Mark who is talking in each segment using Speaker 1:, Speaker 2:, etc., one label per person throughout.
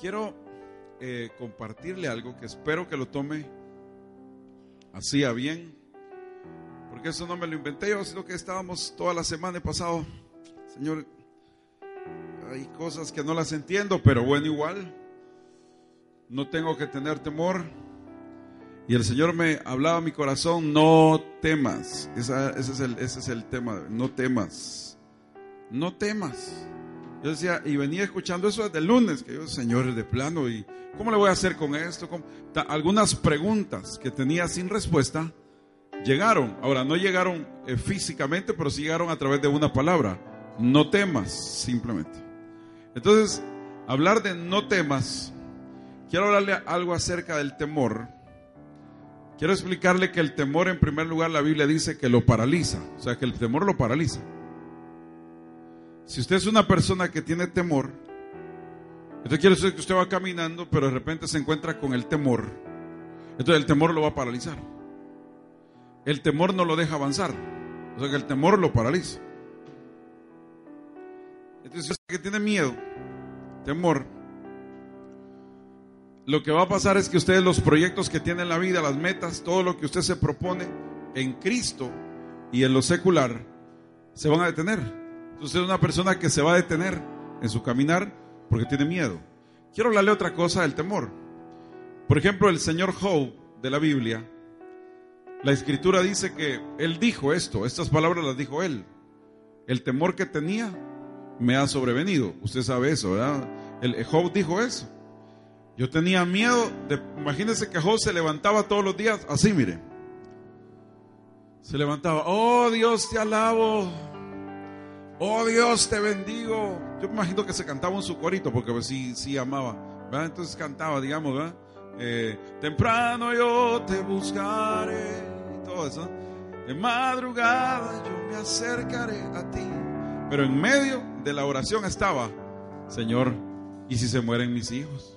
Speaker 1: quiero eh, compartirle algo que espero que lo tome así a bien, porque eso no me lo inventé yo, sino que estábamos toda la semana pasado, Señor, hay cosas que no las entiendo, pero bueno, igual, no tengo que tener temor. Y el Señor me hablaba a mi corazón, no temas. ese, es el, ese es el tema, no temas. No temas. Yo decía, y venía escuchando eso desde el lunes, que yo, Señor, de plano, ¿y cómo le voy a hacer con esto? Algunas preguntas que tenía sin respuesta llegaron. Ahora, no llegaron eh, físicamente, pero sí llegaron a través de una palabra. No temas, simplemente. Entonces, hablar de no temas, quiero hablarle algo acerca del temor. Quiero explicarle que el temor, en primer lugar, la Biblia dice que lo paraliza. O sea, que el temor lo paraliza. Si usted es una persona que tiene temor, entonces quiere decir que usted va caminando, pero de repente se encuentra con el temor. Entonces el temor lo va a paralizar. El temor no lo deja avanzar. O sea que el temor lo paraliza. Entonces, si usted que tiene miedo, temor, lo que va a pasar es que ustedes los proyectos que tiene en la vida, las metas, todo lo que usted se propone en Cristo y en lo secular, se van a detener. Entonces es una persona que se va a detener en su caminar porque tiene miedo. Quiero hablarle otra cosa del temor. Por ejemplo, el señor Job de la Biblia, la escritura dice que él dijo esto, estas palabras las dijo él. El temor que tenía me ha sobrevenido. Usted sabe eso, ¿verdad? El, Job dijo eso. Yo tenía miedo de, imagínense que Job se levantaba todos los días así, mire. Se levantaba, oh Dios te alabo, Oh Dios, te bendigo. Yo me imagino que se cantaba en su corito porque pues, sí, sí amaba. Entonces cantaba, digamos, ¿verdad? Eh, temprano yo te buscaré y todo eso. De madrugada yo me acercaré a ti. Pero en medio de la oración estaba, Señor, ¿y si se mueren mis hijos?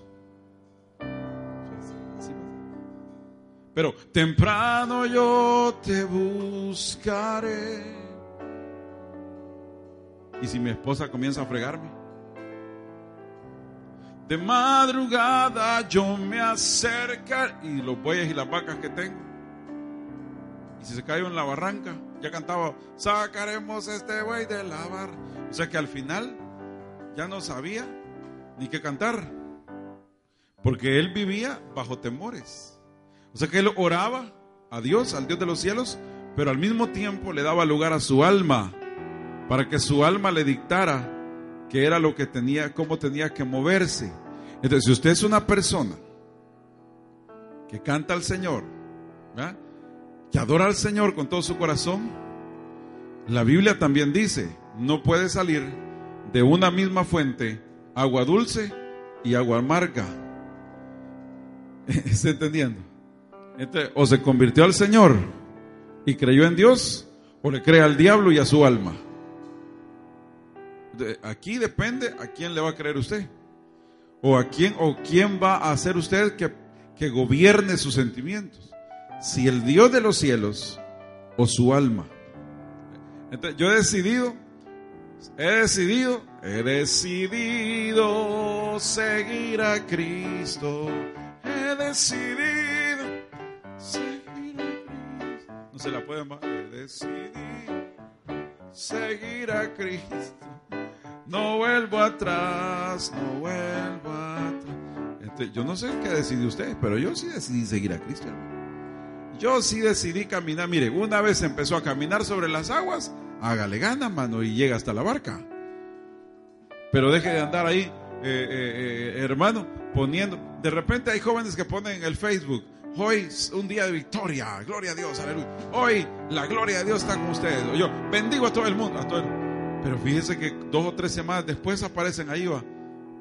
Speaker 1: Pero temprano yo te buscaré. ¿Y si mi esposa comienza a fregarme? De madrugada yo me acerco y los bueyes y las vacas que tengo. Y si se cayó en la barranca, ya cantaba, sacaremos este buey de la barra. O sea que al final ya no sabía ni qué cantar. Porque él vivía bajo temores. O sea que él oraba a Dios, al Dios de los cielos, pero al mismo tiempo le daba lugar a su alma para que su alma le dictara qué era lo que tenía, cómo tenía que moverse. Entonces, si usted es una persona que canta al Señor, que adora al Señor con todo su corazón, la Biblia también dice, no puede salir de una misma fuente agua dulce y agua amarga. ¿Está entendiendo? o se convirtió al Señor y creyó en Dios, o le cree al diablo y a su alma aquí depende a quién le va a creer usted. O a quién, o quién va a hacer usted que, que gobierne sus sentimientos. Si el Dios de los cielos o su alma. Entonces, yo he decidido, he decidido, he decidido seguir a Cristo. He decidido seguir a Cristo. No se la pueden más. He decidido seguir a Cristo. No vuelvo atrás, no vuelvo atrás. yo no sé qué decidió usted, pero yo sí decidí seguir a Cristo. Yo sí decidí caminar. Mire, una vez empezó a caminar sobre las aguas, hágale gana, mano, y llega hasta la barca. Pero deje de andar ahí, eh, eh, eh, hermano, poniendo. De repente hay jóvenes que ponen en el Facebook. Hoy es un día de victoria, gloria a Dios, aleluya. Hoy la gloria de Dios está con ustedes. Yo bendigo a todo el mundo, a todo el mundo. Pero fíjese que dos o tres semanas después aparecen ahí, va,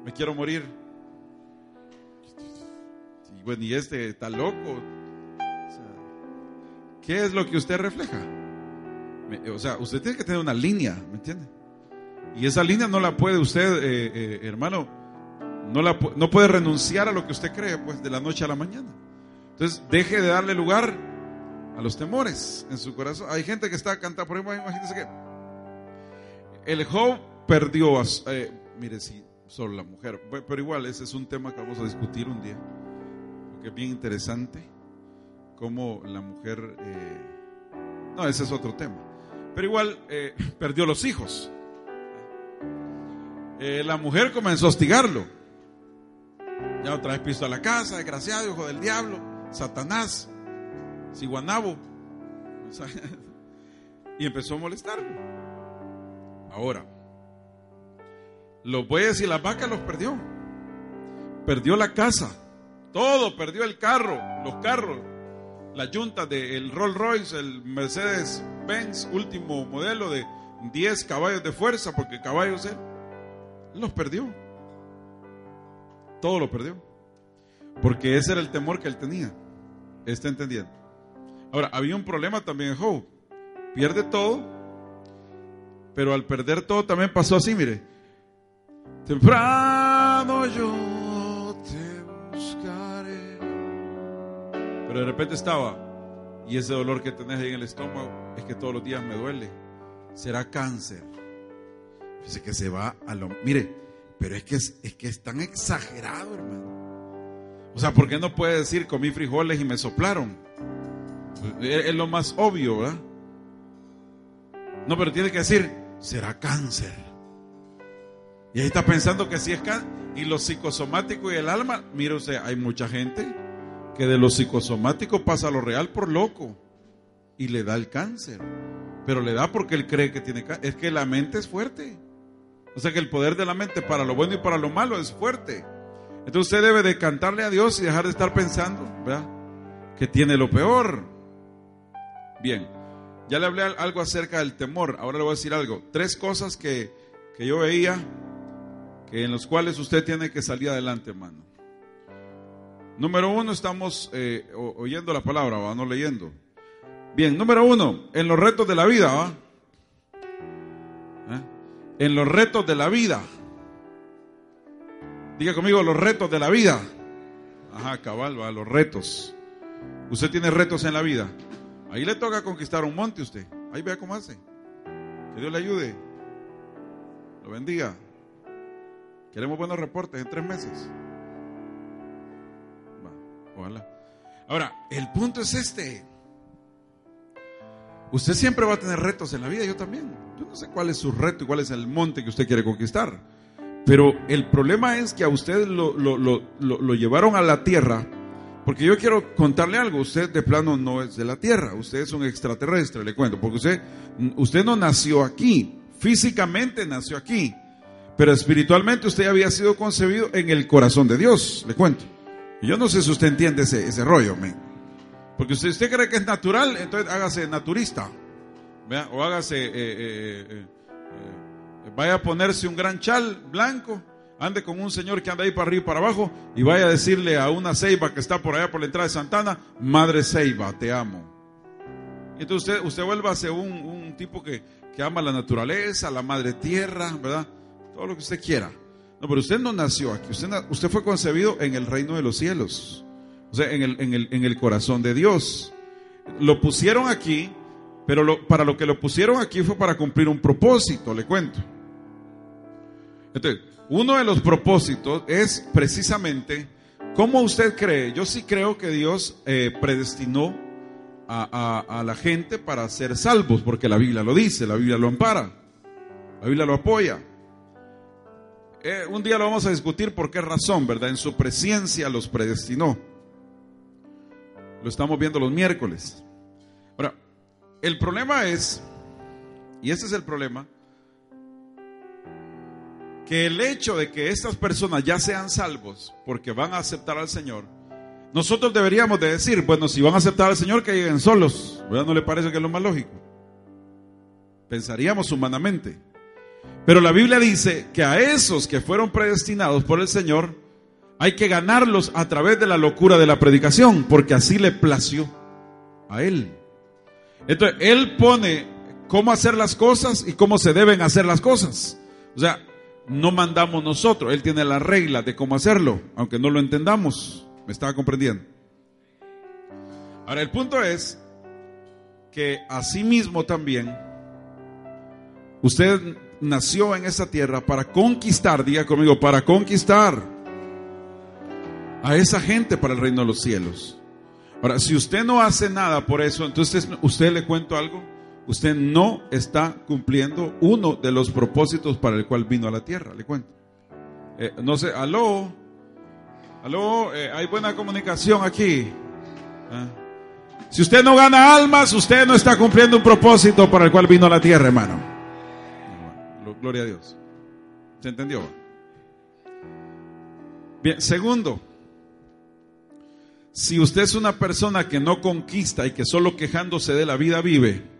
Speaker 1: me quiero morir. Y bueno, y este está loco. ¿Qué es lo que usted refleja? O sea, usted tiene que tener una línea, ¿me entiende? Y esa línea no la puede usted, eh, eh, hermano, no, la, no puede renunciar a lo que usted cree, pues, de la noche a la mañana. Entonces, deje de darle lugar a los temores en su corazón. Hay gente que está cantando, por ejemplo, imagínense que el Job perdió, eh, mire, si sobre la mujer. Pero igual, ese es un tema que vamos a discutir un día, porque es bien interesante cómo la mujer... Eh, no, ese es otro tema. Pero igual eh, perdió los hijos. La mujer comenzó a hostigarlo. Ya otra vez piso a la casa, desgraciado, hijo del diablo, Satanás, Siguanabo. y empezó a molestarlo. Ahora, los bueyes y las vacas los perdió. Perdió la casa, todo, perdió el carro, los carros, la yunta del Rolls Royce, el Mercedes Benz último modelo de 10 caballos de fuerza, porque caballos él, los perdió. Todo lo perdió. Porque ese era el temor que él tenía. ¿Está entendiendo? Ahora, había un problema también en Job. Pierde todo, pero al perder todo también pasó así, mire. Temprano yo te buscaré. Pero de repente estaba, y ese dolor que tenés ahí en el estómago es que todos los días me duele. Será cáncer. Dice que se va a lo. Mire, pero es que es, es que es tan exagerado, hermano. O sea, ¿por qué no puede decir comí frijoles y me soplaron? Es lo más obvio, ¿verdad? No, pero tiene que decir, será cáncer. Y ahí está pensando que si es cáncer. Y lo psicosomático y el alma, mire usted, hay mucha gente que de lo psicosomático pasa a lo real por loco y le da el cáncer. Pero le da porque él cree que tiene cáncer. Es que la mente es fuerte. O sea que el poder de la mente para lo bueno y para lo malo es fuerte. Entonces usted debe de cantarle a Dios y dejar de estar pensando. Que tiene lo peor. Bien, ya le hablé algo acerca del temor. Ahora le voy a decir algo. Tres cosas que, que yo veía que en los cuales usted tiene que salir adelante, hermano. Número uno, estamos eh, oyendo la palabra, ¿va? no leyendo. Bien, número uno, en los retos de la vida, ¿va? ¿Eh? En los retos de la vida. Diga conmigo los retos de la vida. Ajá, cabal, va, los retos. Usted tiene retos en la vida. Ahí le toca conquistar un monte usted. Ahí vea cómo hace. Que Dios le ayude. Lo bendiga. Queremos buenos reportes en tres meses. Ojalá. Ahora, el punto es este. Usted siempre va a tener retos en la vida, yo también. Yo no sé cuál es su reto y cuál es el monte que usted quiere conquistar. Pero el problema es que a usted lo, lo, llevaron a la tierra. Porque yo quiero contarle algo. Usted de plano no es de la tierra. Usted es un extraterrestre, le cuento. Porque usted, usted no nació aquí. Físicamente nació aquí. Pero espiritualmente usted había sido concebido en el corazón de Dios, le cuento. Yo no sé si usted entiende ese, ese rollo, men. Porque si usted cree que es natural, entonces hágase naturista. O hágase, eh, eh, eh, vaya a ponerse un gran chal blanco, ande con un señor que anda ahí para arriba y para abajo, y vaya a decirle a una ceiba que está por allá por la entrada de Santana, Madre Ceiba, te amo. Entonces usted, usted ser un, un tipo que, que ama la naturaleza, la madre tierra, ¿verdad? Todo lo que usted quiera. No, pero usted no nació aquí, usted, usted fue concebido en el reino de los cielos, o sea, en el, en el, en el corazón de Dios. Lo pusieron aquí, pero para lo que lo pusieron aquí fue para cumplir un propósito, le cuento. Entonces, uno de los propósitos es precisamente, ¿cómo usted cree? Yo sí creo que Dios eh, predestinó a, a, la gente para ser salvos, porque la Biblia lo dice, la Biblia lo ampara, la Biblia lo apoya. Eh, un día lo vamos a discutir por qué razón, ¿verdad? En su presencia los predestinó. Lo estamos viendo los miércoles. Ahora, el problema es, y ese es el problema, que el hecho de que estas personas ya sean salvos porque van a aceptar al Señor, nosotros deberíamos de decir, bueno, si van a aceptar al Señor, que lleguen solos. ¿Verdad? ¿No le parece que es lo más lógico? Pensaríamos humanamente. Pero la Biblia dice que a esos que fueron predestinados por el Señor, hay que ganarlos a través de la locura de la predicación, porque así le plació a Él. Entonces, Él pone cómo hacer las cosas y cómo se deben hacer las cosas. O sea, no mandamos nosotros, Él tiene la regla de cómo hacerlo, aunque no lo entendamos. ¿Me estaba comprendiendo? Ahora, el punto es que mismo también, usted nació en esa tierra para conquistar, diga conmigo, para conquistar a esa gente para el reino de los cielos. Ahora, si usted no hace nada por eso, entonces usted le cuento algo, usted no está cumpliendo uno de los propósitos para el cual vino a la tierra, le cuento. Eh, no sé, aló, aló, eh, hay buena comunicación aquí. Ah. Si usted no gana almas, usted no está cumpliendo un propósito para el cual vino a la tierra, hermano. Gloria a Dios. ¿Se entendió? Bien, segundo, si usted es una persona que no conquista y que solo quejándose de la vida vive,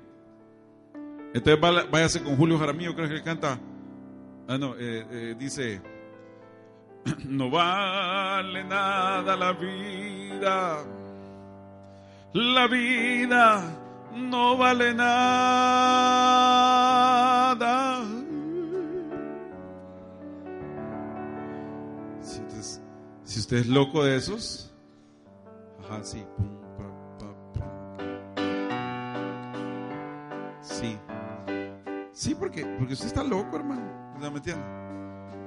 Speaker 1: entonces váyase con Julio Jaramillo, creo que canta, ah, no, eh, eh, dice, no vale nada la vida, la vida no vale nada. Si, usted es loco de esos, ajá, sí, sí, sí, porque, porque usted está loco, hermano, ¿me entiende?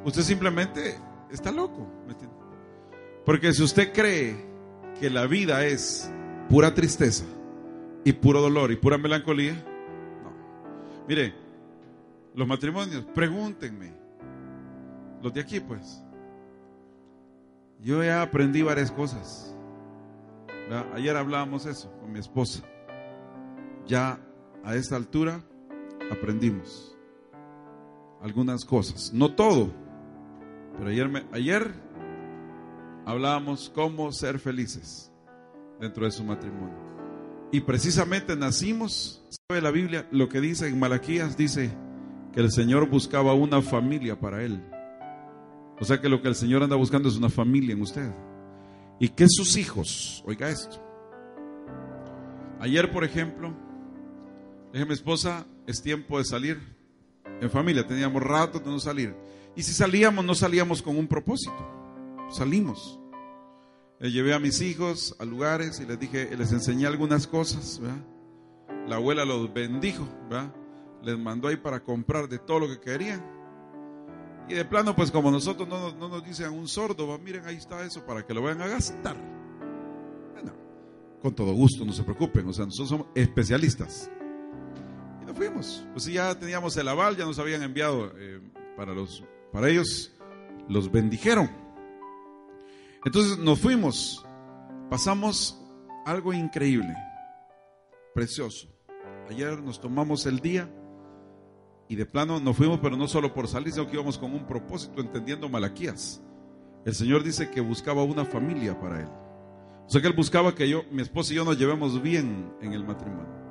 Speaker 1: Usted simplemente está loco, ¿me entiende? Porque si usted cree que la vida es pura tristeza y puro dolor y pura melancolía, no. Mire, los matrimonios, pregúntenme, los de aquí pues, yo ya aprendí varias cosas. Ayer hablábamos eso con mi esposa. Ya a esta altura aprendimos algunas cosas, no todo, pero ayer, ayer hablábamos cómo ser felices dentro de su matrimonio. Y precisamente nacimos, ¿sabe la Biblia? Lo que dice en Malaquías dice que el Señor buscaba una familia para él. O sea que lo que el Señor anda buscando es una familia en usted. Y que sus hijos, oiga esto. Ayer, por ejemplo, dije mi esposa, es tiempo de salir en familia. Teníamos rato de no salir. Y si salíamos, no salíamos con un propósito. Salimos. Le llevé a mis hijos a lugares y les dije, les enseñé algunas cosas. La abuela los bendijo. Les mandó ahí para comprar de todo lo que querían. Y de plano, pues como nosotros no, nos dicen un sordo, miren, ahí está eso para que lo vayan a gastar. Bueno, con todo gusto, no se preocupen, o sea, nosotros somos especialistas. Fuimos. Pues ya teníamos el aval, ya nos habían enviado eh, para, los, para ellos, los bendijeron. Entonces nos fuimos, pasamos algo increíble, precioso. Ayer nos tomamos el día y de plano nos fuimos, pero no solo por salir, sino que íbamos con un propósito, entendiendo Malaquías. El Señor dice que buscaba una familia para él. O sea que él buscaba que yo, mi esposa y yo nos llevemos bien en el matrimonio.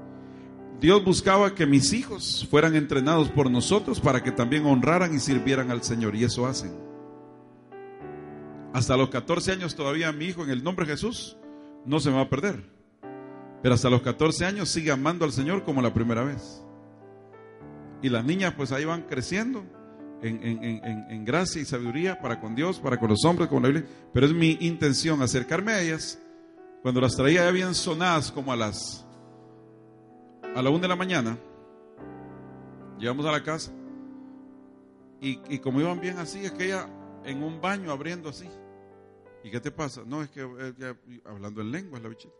Speaker 1: Dios buscaba que mis hijos fueran entrenados por nosotros para que también honraran y sirvieran al Señor. Y eso hacen. Hasta los 14 años todavía mi hijo en el nombre de Jesús no se me va a perder. Pero hasta los 14 años sigue amando al Señor como la primera vez. Y las niñas pues ahí van creciendo en, gracia y sabiduría para con Dios, para con los hombres, con la Biblia. Pero es mi intención acercarme a ellas cuando las traía ya bien sonadas como a las a la una de la mañana. Llegamos a la casa y, como iban bien así, es que ella en un baño abriendo así. ¿Y qué te pasa? No, es que hablando en lengua la bichita.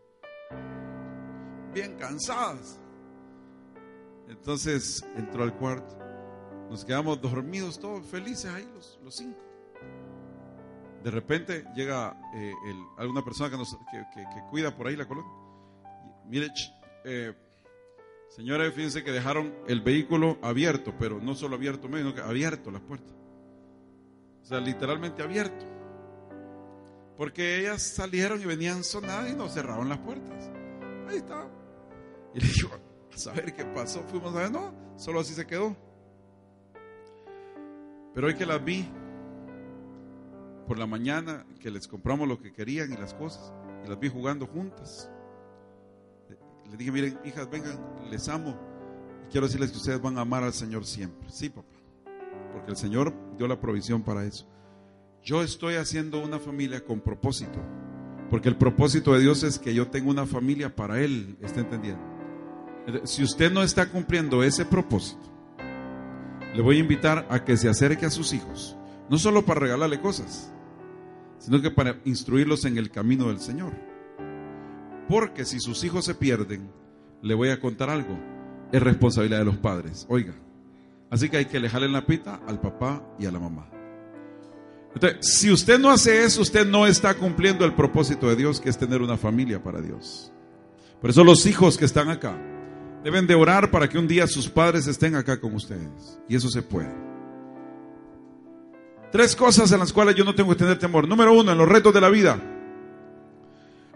Speaker 1: Bien cansadas. Entonces entró al cuarto. Nos quedamos dormidos todos felices ahí, los, los cinco. De repente llega eh, alguna persona que, nos, que, cuida por ahí la colonia. Mire, eh, señores, fíjense que dejaron el vehículo abierto, pero no solo abierto medio, sino que abierto las puertas. O sea, literalmente abierto. Porque ellas salieron y venían sonadas y nos cerraron las puertas. Ahí está. Y le digo, a saber qué pasó. Fuimos a ver, no, solo así se quedó. Pero hoy que las vi por la mañana, que les compramos lo que querían y las cosas, y las vi jugando juntas. Les dije, miren, hijas, vengan, les amo. Y quiero decirles que ustedes van a amar al Señor siempre. Sí, papá. Porque el Señor dio la provisión para eso. Yo estoy haciendo una familia con propósito. Porque el propósito de Dios es que yo tenga una familia para Él. ¿Está entendiendo? Si usted no está cumpliendo ese propósito, le voy a invitar a que se acerque a sus hijos, no solo para regalarle cosas, sino que para instruirlos en el camino del Señor. Porque si sus hijos se pierden, le voy a contar algo, es responsabilidad de los padres. Oiga, así que hay que alejarle la pita al papá y a la mamá. Entonces, si usted no hace eso, usted no está cumpliendo el propósito de Dios, que es tener una familia para Dios. Por eso los hijos que están acá deben de orar para que un día sus padres estén acá con ustedes. Y eso se puede. Tres cosas en las cuales yo no tengo que tener temor. Número uno, en los retos de la vida.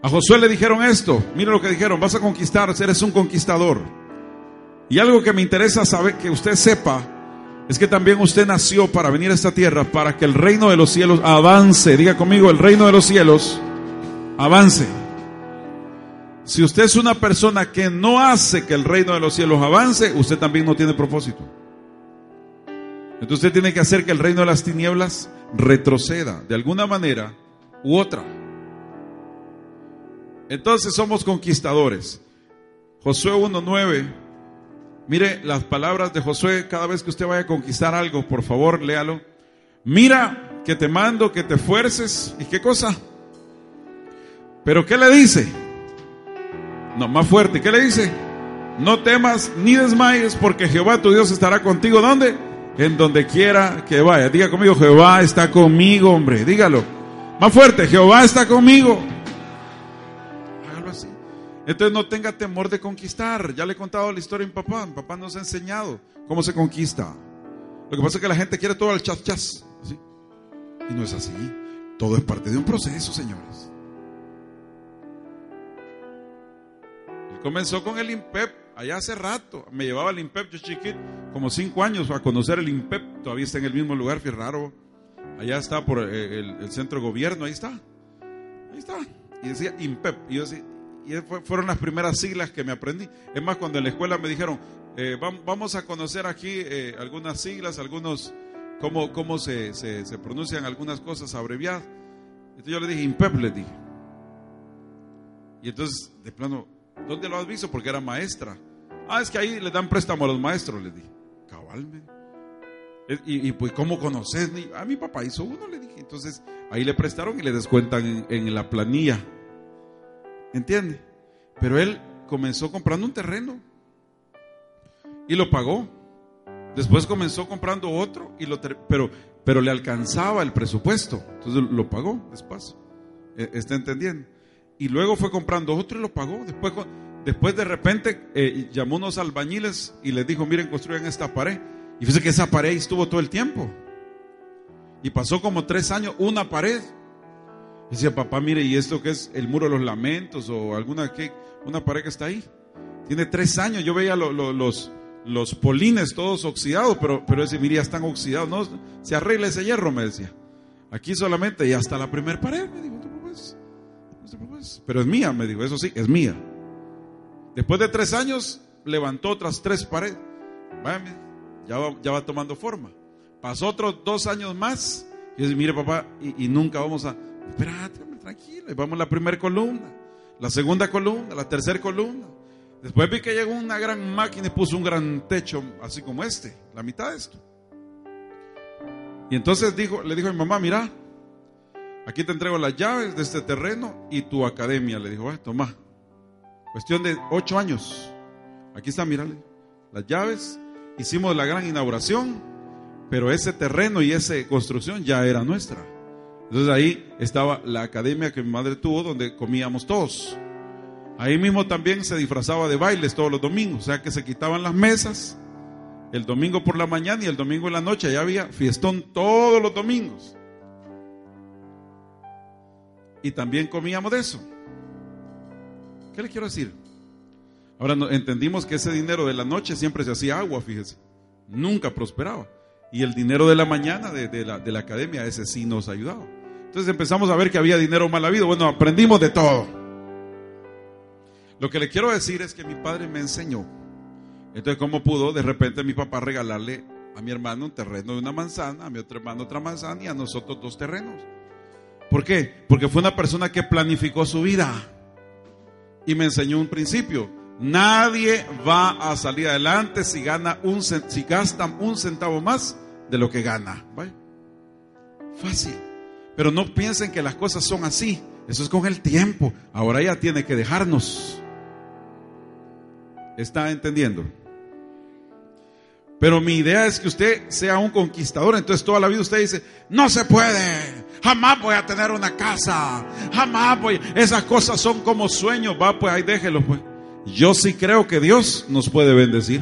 Speaker 1: A Josué le dijeron esto. Mira lo que dijeron. Vas a conquistar, eres un conquistador. Y algo que me interesa saber, que usted sepa, es que también usted nació para venir a esta tierra, para que el reino de los cielos avance. Diga conmigo, el reino de los cielos avance. Si usted es una persona que no hace que el reino de los cielos avance, usted también no tiene propósito. Entonces usted tiene que hacer que el reino de las tinieblas retroceda de alguna manera u otra. Entonces somos conquistadores. Josué 1.9. Mire las palabras de Josué cada vez que usted vaya a conquistar algo, por favor, léalo. Mira que te mando que te esfuerces. ¿Y qué cosa? Pero ¿qué le dice? No, más fuerte. ¿Qué le dice? No temas ni desmayes porque Jehová tu Dios estará contigo. ¿Dónde? En donde quiera que vaya. Diga conmigo, Jehová está conmigo, hombre. Dígalo. Más fuerte, Jehová está conmigo. Entonces no tenga temor de conquistar. Ya le he contado la historia a mi papá. Mi papá nos ha enseñado cómo se conquista. Lo que pasa es que la gente quiere todo al chas chas. Y no es así. Todo es parte de un proceso, señores. Él comenzó con el INPEP allá hace rato. Me llevaba el INPEP, yo chiquito, como cinco años a conocer el INPEP. Todavía está en el mismo lugar, raro. Allá está por eh, el, centro de gobierno, ahí está. Ahí está. Y decía INPEP. Y yo decía, y fueron las primeras siglas que me aprendí. Es más, cuando en la escuela me dijeron, eh, vamos a conocer aquí eh, algunas siglas, algunos, cómo, cómo se, se, pronuncian algunas cosas abreviadas. Entonces yo le dije, IMPEP, le dije. Y entonces, de plano, ¿dónde lo has visto? Porque era maestra. Ah, es que ahí le dan préstamo a los maestros, le dije. Cabalmente. Y, y, pues, ¿cómo conoces? A mi papá hizo uno, le dije. Entonces, ahí le prestaron y le descuentan en la planilla. ¿Entiende? Pero él comenzó comprando un terreno y lo pagó. Después comenzó comprando otro, y lo pero, pero le alcanzaba el presupuesto. Entonces lo pagó despacio. E, ¿Está entendiendo? Y luego fue comprando otro y lo pagó. Después, después de repente eh, llamó unos albañiles y les dijo, miren, construyan esta pared. Y fíjese que esa pared estuvo todo el tiempo. Y pasó como tres años, una pared. Dice, papá, mire, ¿y esto qué es el muro de los lamentos o alguna que una pared que está ahí? Tiene tres años, yo veía los, los polines todos oxidados, pero, pero ese, mire, están oxidados, no, se arregla ese hierro, me decía. Aquí solamente, y hasta la primera pared, me dijo, no Pero es mía, me dijo, eso sí, es mía. Después de tres años, levantó otras tres paredes. ya va, ya va tomando forma. Pasó otros dos años más. Y dice, mire papá, y nunca vamos a, Espérate, tranquilo. Y vamos a la primera columna, la segunda columna, la tercera columna. Después vi que llegó una gran máquina y puso un gran techo, así como este, la mitad de esto. Y entonces dijo, le dijo a mi mamá, mira, aquí te entrego las llaves de este terreno y tu academia. Le dijo, toma. Cuestión de ocho años. Aquí está, mírale. Las llaves. Hicimos la gran inauguración, pero ese terreno y esa construcción ya era nuestra. Entonces ahí estaba la academia que mi madre tuvo donde comíamos todos. Ahí mismo también se disfrazaba de bailes todos los domingos, o sea que se quitaban las mesas el domingo por la mañana y el domingo en la noche, allá había fiestón todos los domingos. Y también comíamos de eso. ¿Qué le quiero decir? Ahora entendimos que ese dinero de la noche siempre se hacía agua, fíjese. Nunca prosperaba. Y el dinero de la mañana de, la, de la academia, ese sí nos ayudaba. Entonces empezamos a ver que había dinero mal habido. Bueno, aprendimos de todo. Lo que le quiero decir es que mi padre me enseñó. Entonces, ¿cómo pudo de repente mi papá regalarle a mi hermano un terreno de una manzana, a mi otro hermano otra manzana y a nosotros dos terrenos? ¿Por qué? Porque fue una persona que planificó su vida y me enseñó un principio. Nadie va a salir adelante si gana un si gasta un centavo más de lo que gana. Fácil. Pero no piensen que las cosas son así. Eso es con el tiempo. Ahora ya tiene que dejarnos. ¿Está entendiendo? Pero mi idea es que usted sea un conquistador. Entonces toda la vida usted dice, no se puede. Jamás voy a tener una casa. Jamás voy. Esas cosas son como sueños. Va, pues ahí déjelo, pues. Yo sí creo que Dios nos puede bendecir.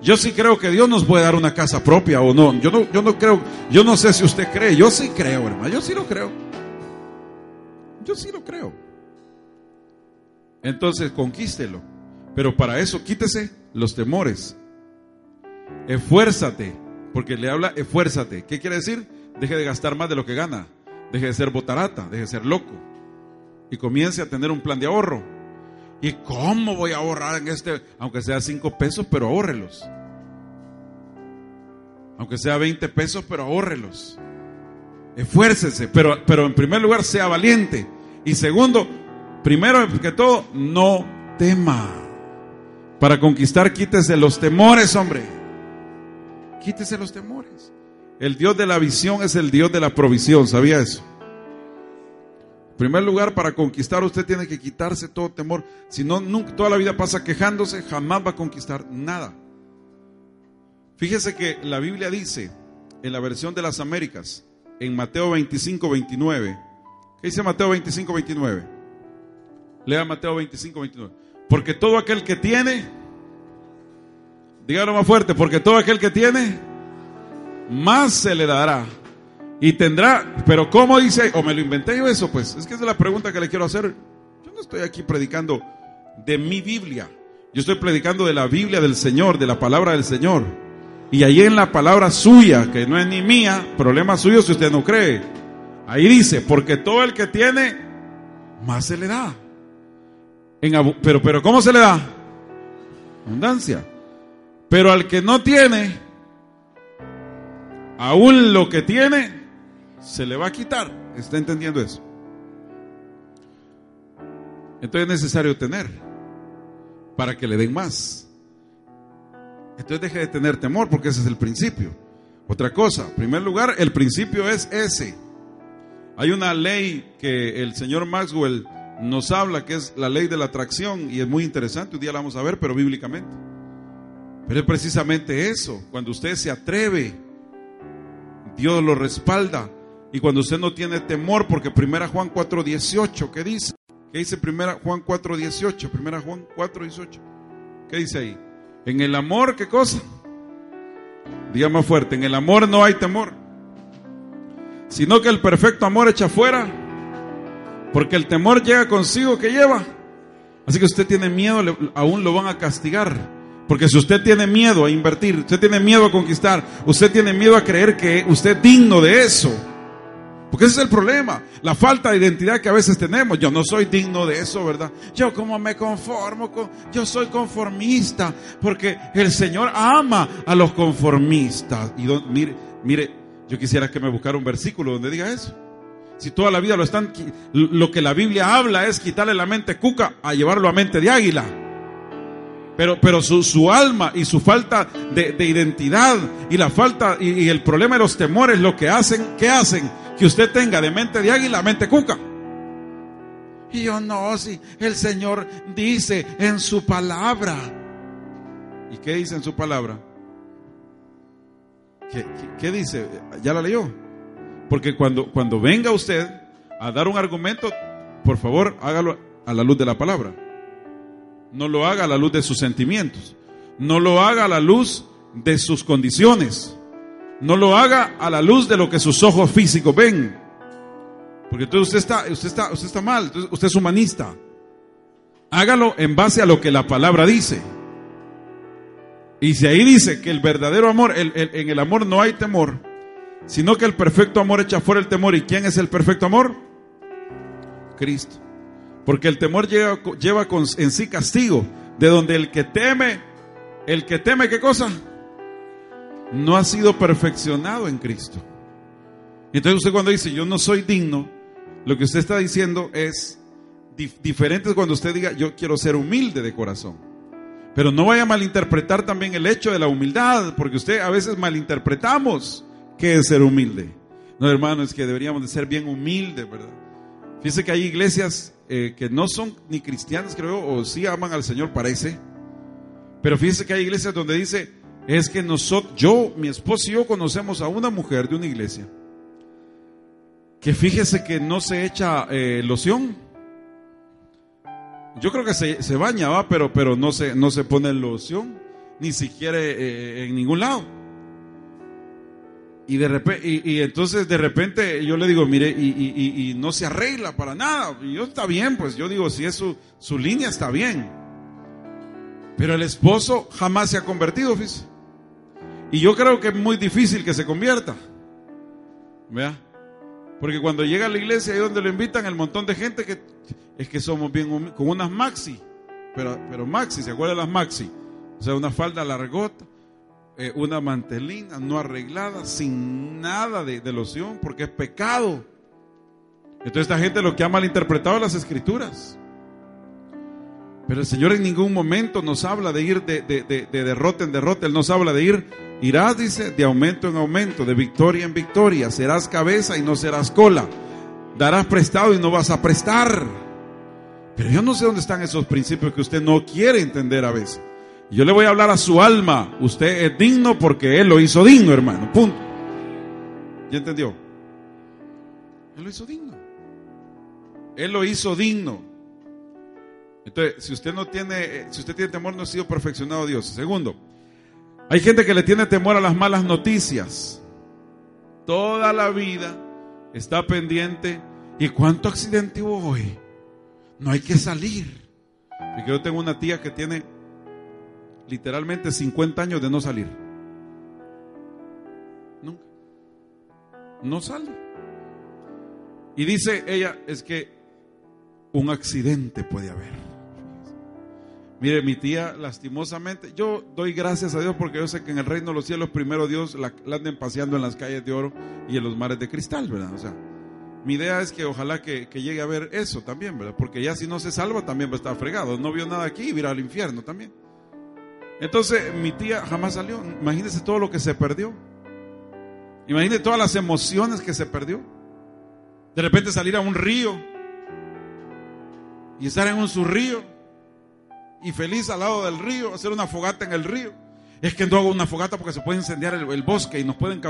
Speaker 1: Yo sí creo que Dios nos puede dar una casa propia o no. Yo no, yo no creo, yo no sé si usted cree. Yo sí creo, hermano. Yo sí lo creo. Yo sí lo creo. Entonces conquístelo. Pero para eso quítese los temores. Esfuérzate. Porque le habla esfuérzate. ¿Qué quiere decir? Deje de gastar más de lo que gana. Deje de ser botarata. Deje de ser loco. Y comience a tener un plan de ahorro ¿Y cómo voy a ahorrar en este? Aunque sea cinco pesos, pero ahórrelos. Aunque sea 20 pesos, pero ahórrelos. Esfuércese, pero, pero en primer lugar sea valiente. Y segundo, primero que todo, no tema. Para conquistar, quítese los temores, hombre. Quítese los temores. El Dios de la visión es el Dios de la provisión, ¿sabía eso? Primer lugar, para conquistar usted tiene que quitarse todo temor. Si no, nunca, toda la vida pasa quejándose, jamás va a conquistar nada. Fíjese que la Biblia dice, en la versión de las Américas, en Mateo 25, 29. ¿Qué dice Mateo 25, 29? Lea Mateo 25, 29. Porque todo aquel que tiene, dígalo más fuerte, porque todo aquel que tiene, más se le dará. Y tendrá, pero ¿cómo dice? ¿O me lo inventé yo eso? Pues es que es la pregunta que le quiero hacer. Yo no estoy aquí predicando de mi Biblia. Yo estoy predicando de la Biblia del Señor, de la palabra del Señor. Y ahí en la palabra suya, que no es ni mía, problema suyo si usted no cree. Ahí dice, porque todo el que tiene, más se le da. En pero, pero ¿cómo se le da? Abundancia. Pero al que no tiene, aún lo que tiene, se le va a quitar. ¿Está entendiendo eso? Entonces es necesario tener para que le den más. Entonces deje de tener temor porque ese es el principio. Otra cosa, en primer lugar, el principio es ese. Hay una ley que el señor Maxwell nos habla que es la ley de la atracción y es muy interesante, un día la vamos a ver, pero bíblicamente. Pero es precisamente eso, cuando usted se atreve, Dios lo respalda y cuando usted no tiene temor, porque primera Juan 4.18, ¿qué dice? ¿Qué dice primera Juan 4.18? Primera Juan 4.18. ¿Qué dice ahí? En el amor, ¿qué cosa? Diga más fuerte, en el amor no hay temor. Sino que el perfecto amor echa fuera. Porque el temor llega consigo que lleva. Así que usted tiene miedo, aún lo van a castigar. Porque si usted tiene miedo a invertir, usted tiene miedo a conquistar, usted tiene miedo a creer que usted es digno de eso. Porque ese es el problema, la falta de identidad que a veces tenemos. Yo no soy digno de eso, ¿verdad? Yo como me conformo, con, yo soy conformista, porque el Señor ama a los conformistas. Y mire, mire, yo quisiera que me buscara un versículo donde diga eso. Si toda la vida lo están, lo que la Biblia habla es quitarle la mente cuca a llevarlo a mente de águila. Pero, pero su, su, alma y su falta de, de identidad y la falta y, y, el problema de los temores lo que hacen, ¿qué hacen? Que usted tenga de mente de águila, mente cuca. Y yo no, si el Señor dice en su palabra. ¿Y qué dice en su palabra? ¿Qué, qué, qué dice? ¿Ya la leyó? Porque cuando, cuando venga usted a dar un argumento, por favor, hágalo a la luz de la palabra. No lo haga a la luz de sus sentimientos. No lo haga a la luz de sus condiciones. No lo haga a la luz de lo que sus ojos físicos ven. Porque entonces usted está, usted está, usted está mal. usted es humanista. Hágalo en base a lo que la palabra dice. Y si ahí dice que el verdadero amor, en el amor no hay temor, sino que el perfecto amor echa fuera el temor. ¿Y quién es el perfecto amor? Cristo. Porque el temor lleva, en sí castigo, de donde el que teme, el que teme, ¿qué cosa? No ha sido perfeccionado en Cristo. Entonces usted cuando dice, yo no soy digno, lo que usted está diciendo es, diferente cuando usted diga, yo quiero ser humilde de corazón. Pero no vaya a malinterpretar también el hecho de la humildad, porque usted a veces malinterpretamos qué es ser humilde. No, hermano, es que deberíamos de ser bien humildes, ¿verdad? Fíjese que hay iglesias eh, que no son ni cristianas, creo, o sí aman al Señor, parece. Pero fíjese que hay iglesias donde dice, es que nosotros, yo, mi esposo y yo conocemos a una mujer de una iglesia que fíjese que no se echa eh, loción. Yo creo que se, se baña, ¿va? Pero, pero no, se, no se pone loción, ni siquiera eh, en ningún lado. Y, de repente, y, entonces de repente yo le digo, mire, y, no se arregla para nada. Y yo está bien, pues yo digo, si es su, su línea está bien. Pero el esposo jamás se ha convertido, fíjese. Y yo creo que es muy difícil que se convierta. Vea. Porque cuando llega a la iglesia y donde lo invitan, el montón de gente que es que somos bien con unas maxi. Pero, pero maxi, ¿se acuerdan las maxi? O sea, una falda largota eh, una mantelina no arreglada, sin nada de, loción, porque es pecado. Entonces esta gente lo que ha malinterpretado las escrituras. Pero el Señor en ningún momento nos habla de ir de, de, de, derrota en derrota. Él nos habla de ir, irás, dice, de aumento en aumento, de victoria en victoria. Serás cabeza y no serás cola. Darás prestado y no vas a prestar. Pero yo no sé dónde están esos principios que usted no quiere entender a veces. Yo le voy a hablar a su alma. Usted es digno porque Él lo hizo digno, hermano. Punto. ¿Ya entendió? Él lo hizo digno. Él lo hizo digno. Entonces, si usted no tiene, si usted tiene temor, no ha sido perfeccionado Dios. Segundo, hay gente que le tiene temor a las malas noticias. Toda la vida está pendiente. ¿Y cuánto accidente hubo hoy? No hay que salir. Porque yo tengo una tía que tiene literalmente 50 años de no salir. Nunca. No sale. Y dice ella, es que un accidente puede haber. Mire, mi tía, lastimosamente, yo doy gracias a Dios porque yo sé que en el reino de los cielos, primero Dios la, anden paseando en las calles de oro y en los mares de cristal, ¿verdad? O sea, mi idea es que ojalá que, que llegue a ver eso también, ¿verdad? Porque ya si no se salva también va a estar fregado. No vio nada aquí y irá al infierno también. Entonces mi tía jamás salió. Imagínese todo lo que se perdió. Imagínese todas las emociones que se perdió. De repente salir a un río y estar en un surrío y feliz al lado del río, hacer una fogata en el río. Es que no hago una fogata porque se puede incendiar el, bosque y nos pueden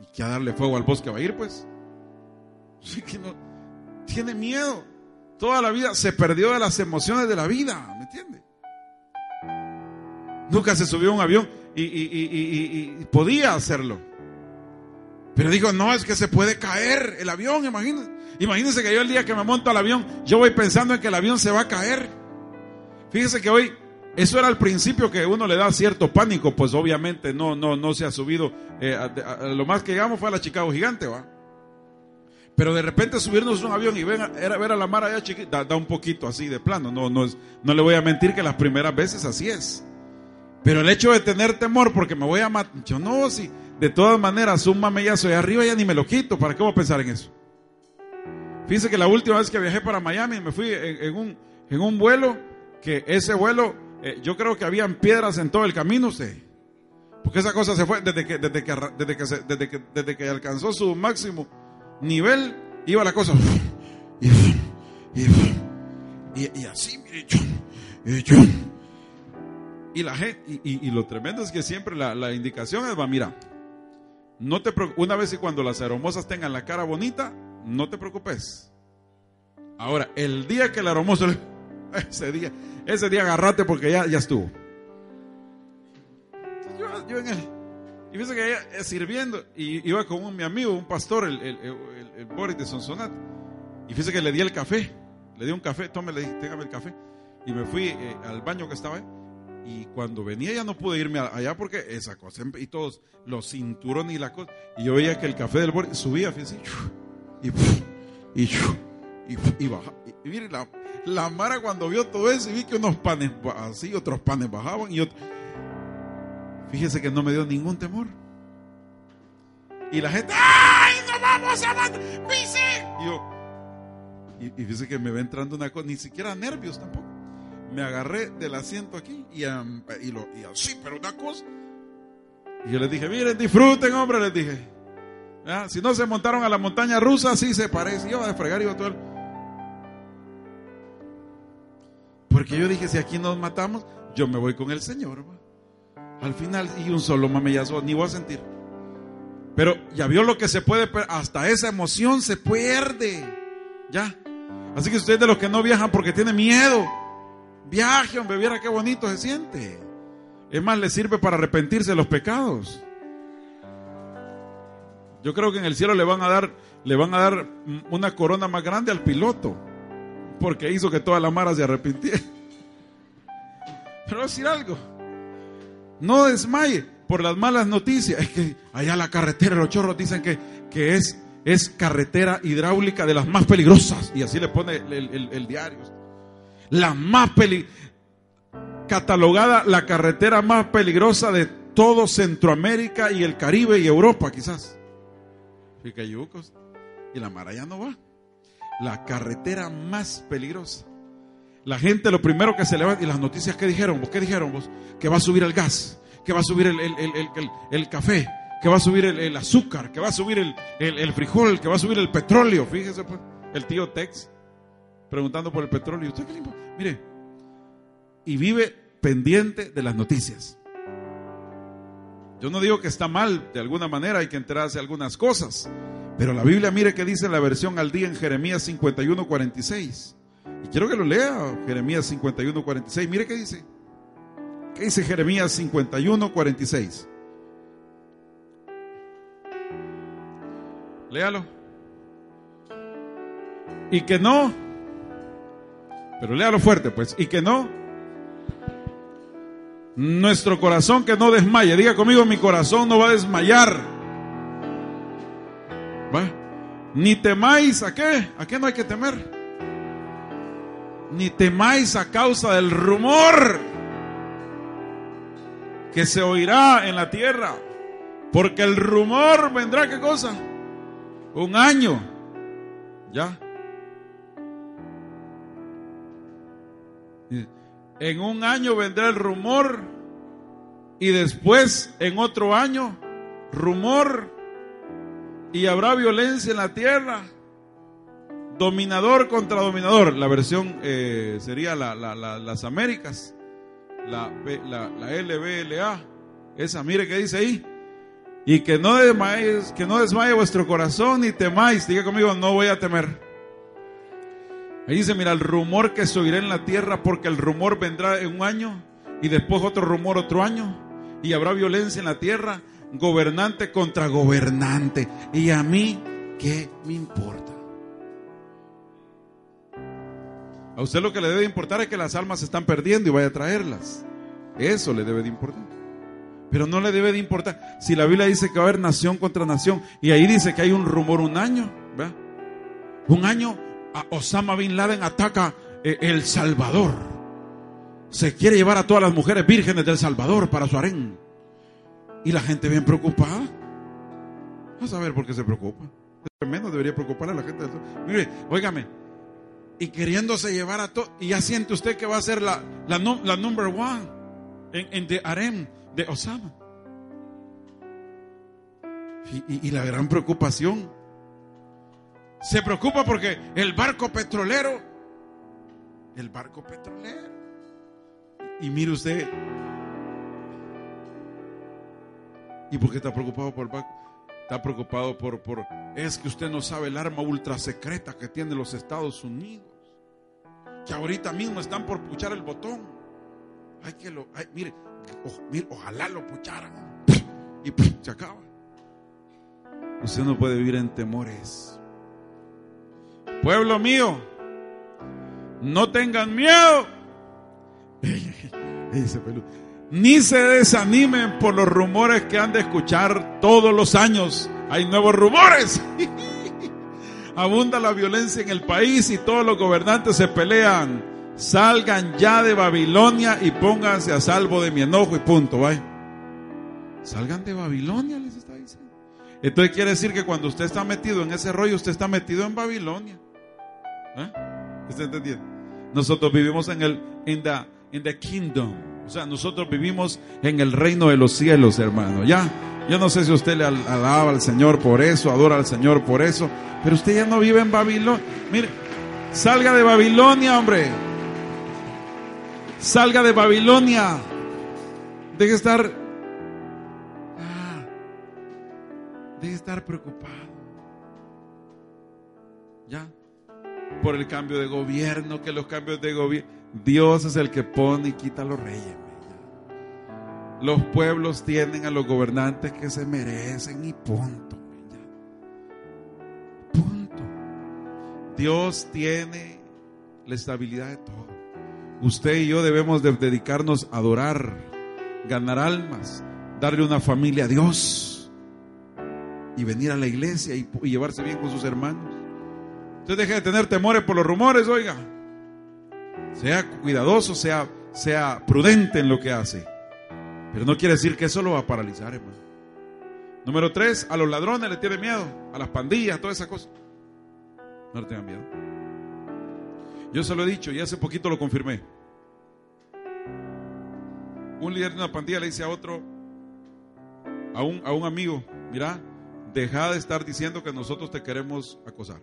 Speaker 1: ¿Y que a darle fuego al bosque va a ir pues? Sí que no, tiene miedo. Toda la vida se perdió de las emociones de la vida, ¿me entiende? Nunca se subió a un avión y, podía hacerlo. Pero dijo, no, es que se puede caer el avión, imagínense. Que yo el día que me monto al avión, yo voy pensando en que el avión se va a caer. Fíjese que hoy, eso era al principio que uno le da cierto pánico, pues obviamente no, no, no se ha subido. Eh, lo más que llegamos fue a la Chicago Gigante, ¿va? Pero de repente subirnos un avión y ver, a, a la mar allá chiquita, da, un poquito así de plano. No, no, no le voy a mentir que las primeras veces así es. Pero el hecho de tener temor porque me voy a matar, yo no, si de todas maneras un mamellazo de arriba ya ni me lo quito, ¿para qué voy a pensar en eso? Fíjense que la última vez que viajé para Miami me fui en, un, en un vuelo, que ese vuelo, eh, yo creo que habían piedras en todo el camino, usted. Porque esa cosa se fue desde que, desde que, desde que, desde que, desde que alcanzó su máximo nivel, iba la cosa. Y, y, así, mire, yo, y, la gente, y, lo tremendo es que siempre la, indicación es, va, mira, no te una vez y cuando las aeromosas tengan la cara bonita, no te preocupes. Ahora, el día que el aromoso, ese día, ese día agarrate porque ya, ya estuvo. Yo, en el, y fíjese que ella sirviendo, y iba con un, mi amigo, un pastor, el, el, el, Boris de Sonsonat, y fíjese que le di el café, le di un café, tome, le dije, téngame el café, y me fui eh, al baño que estaba ahí. Y cuando venía ya no pude irme allá porque esa cosa, y todos los cinturones y la cosa. Y yo veía que el café del borde subía, fíjense, y, y, y, y, baja. Y, miren, la, Mara cuando vio todo eso y vi que unos panes así, otros panes bajaban y otros. Fíjese que no me dio ningún temor. Y la gente, ¡ay, no vamos a matar! Y yo, Y, y dice que me va entrando una cosa, ni siquiera nervios tampoco. Me agarré del asiento aquí y, y, lo, y así, pero una cosa. Y yo les dije, miren, disfruten, hombre, les dije. Si no se montaron a la montaña rusa, sí se parece. Iba a fregar, iba todo el... Porque yo dije, si aquí nos matamos, yo me voy con el Señor. Al final, y un solo mamellazo, ni voy a sentir. Pero ya vio lo que se puede, hasta esa emoción se pierde. Ya. Así que usted de los que no viajan porque tiene miedo, viaje, hombre, viera qué bonito se siente. Es más, le sirve para arrepentirse de los pecados. Yo creo que en el cielo le van a dar, le van a dar una corona más grande al piloto, porque hizo que toda la mara se arrepintiera. Pero decir algo, no desmaye por las malas noticias. Es que allá la carretera, los chorros dicen que, que es, es carretera hidráulica de las más peligrosas. Y así le pone el, el diario. La más catalogada la carretera más peligrosa de todo Centroamérica y el Caribe y Europa, quizás. Y la Mara ya no va. La carretera más peligrosa. La gente lo primero que se levanta, y las noticias que dijeron vos, ¿qué dijeron vos? Que va a subir el gas, que va a subir el, el, café, que va a subir el, azúcar, que va a subir el, frijol, que va a subir el petróleo. Fíjese, pues, el tío Tex preguntando por el petróleo. ¿Usted qué le Mire, y vive pendiente de las noticias. Yo no digo que está mal, de alguna manera hay que enterarse de algunas cosas, pero la Biblia mire que dice la versión al día en Jeremías 51, 46. Y quiero que lo lea, Jeremías 51, 46. Mire qué dice. ¿Qué dice Jeremías 51, 46? Léalo. Y que no, pero léalo fuerte, pues, y que no nuestro corazón que no desmaye. Diga conmigo, mi corazón no va a desmayar. ¿Va? Ni temáis, ¿a qué? ¿A qué no hay que temer? Ni temáis a causa del rumor que se oirá en la tierra. Porque el rumor vendrá, ¿qué cosa? Un año. ¿Ya? En un año vendrá el rumor y después en otro año rumor y habrá violencia en la tierra. Dominador contra dominador. La versión eh, sería las Américas. La, la, LBLA. Esa, mire qué dice ahí. Y que no desmayes, que no desmaye vuestro corazón ni temáis. Diga conmigo, no voy a temer. Ahí dice, mira, el rumor que se oirá en la tierra, porque el rumor vendrá en un año y después otro rumor otro año y habrá violencia en la tierra, gobernante contra gobernante. Y a mí, ¿qué me importa? A usted lo que le debe importar es que las almas se están perdiendo y vaya a traerlas. Eso le debe de importar. Pero no le debe de importar. Si la Biblia dice que va a haber nación contra nación y ahí dice que hay un rumor un año, ¿verdad? Un año Osama Bin Laden ataca eh, El Salvador. Se quiere llevar a todas las mujeres vírgenes del Salvador para su harén. Y la gente bien preocupada. A saber por qué se preocupa. Menos debería preocupar a la gente. Mire, óigame. Y queriéndose llevar a todo. Y ya siente usted que va a ser la, la, number one en, en de harem de Osama. y la gran preocupación se preocupa porque el barco petrolero, el barco petrolero. Y mire usted, ¿y por qué está preocupado por el barco? Está preocupado por, por, es que usted no sabe el arma ultra secreta que tiene los Estados Unidos. Que ahorita mismo están por puchar el botón. Hay que lo, mire, ojalá lo pucharan. Y se acaba. Usted no puede vivir en temores. Pueblo mío, no tengan miedo. Ni se desanimen por los rumores que han de escuchar todos los años. Hay nuevos rumores. Abunda la violencia en el país y todos los gobernantes se pelean. Salgan ya de Babilonia y pónganse a salvo de mi enojo y punto. Salgan de Babilonia, les está diciendo. Entonces quiere decir que cuando usted está metido en ese rollo, usted está metido en Babilonia. ¿Eh? ¿Está entendiendo? Nosotros vivimos en el in the, in the kingdom. O sea, nosotros vivimos en el reino de los cielos, hermano. Ya, yo no sé si usted le alaba al Señor por eso, adora al Señor por eso, pero usted ya no vive en Babilonia. Mire, salga de Babilonia, hombre. Salga de Babilonia. Deje de estar. Ah, deje de estar preocupado. Ya. Por el cambio de gobierno, que los cambios de gobierno. Dios es el que pone y quita a los reyes. Los pueblos tienen a los gobernantes que se merecen y punto. Punto. Dios tiene la estabilidad de todo. Usted y yo debemos de dedicarnos a adorar, ganar almas, darle una familia a Dios y venir a la iglesia y, llevarse bien con sus hermanos. Usted deje de tener temores por los rumores, oiga. Sea cuidadoso, sea, sea prudente en lo que hace. Pero no quiere decir que eso lo va a paralizar, hermano. Número tres, a los ladrones le tiene miedo, a las pandillas, todas esas cosas. No le tengan miedo. Yo se lo he dicho y hace poquito lo confirmé. Un líder de una pandilla le dice a otro, a un, a un amigo, mira, deja de estar diciendo que nosotros te queremos acosar.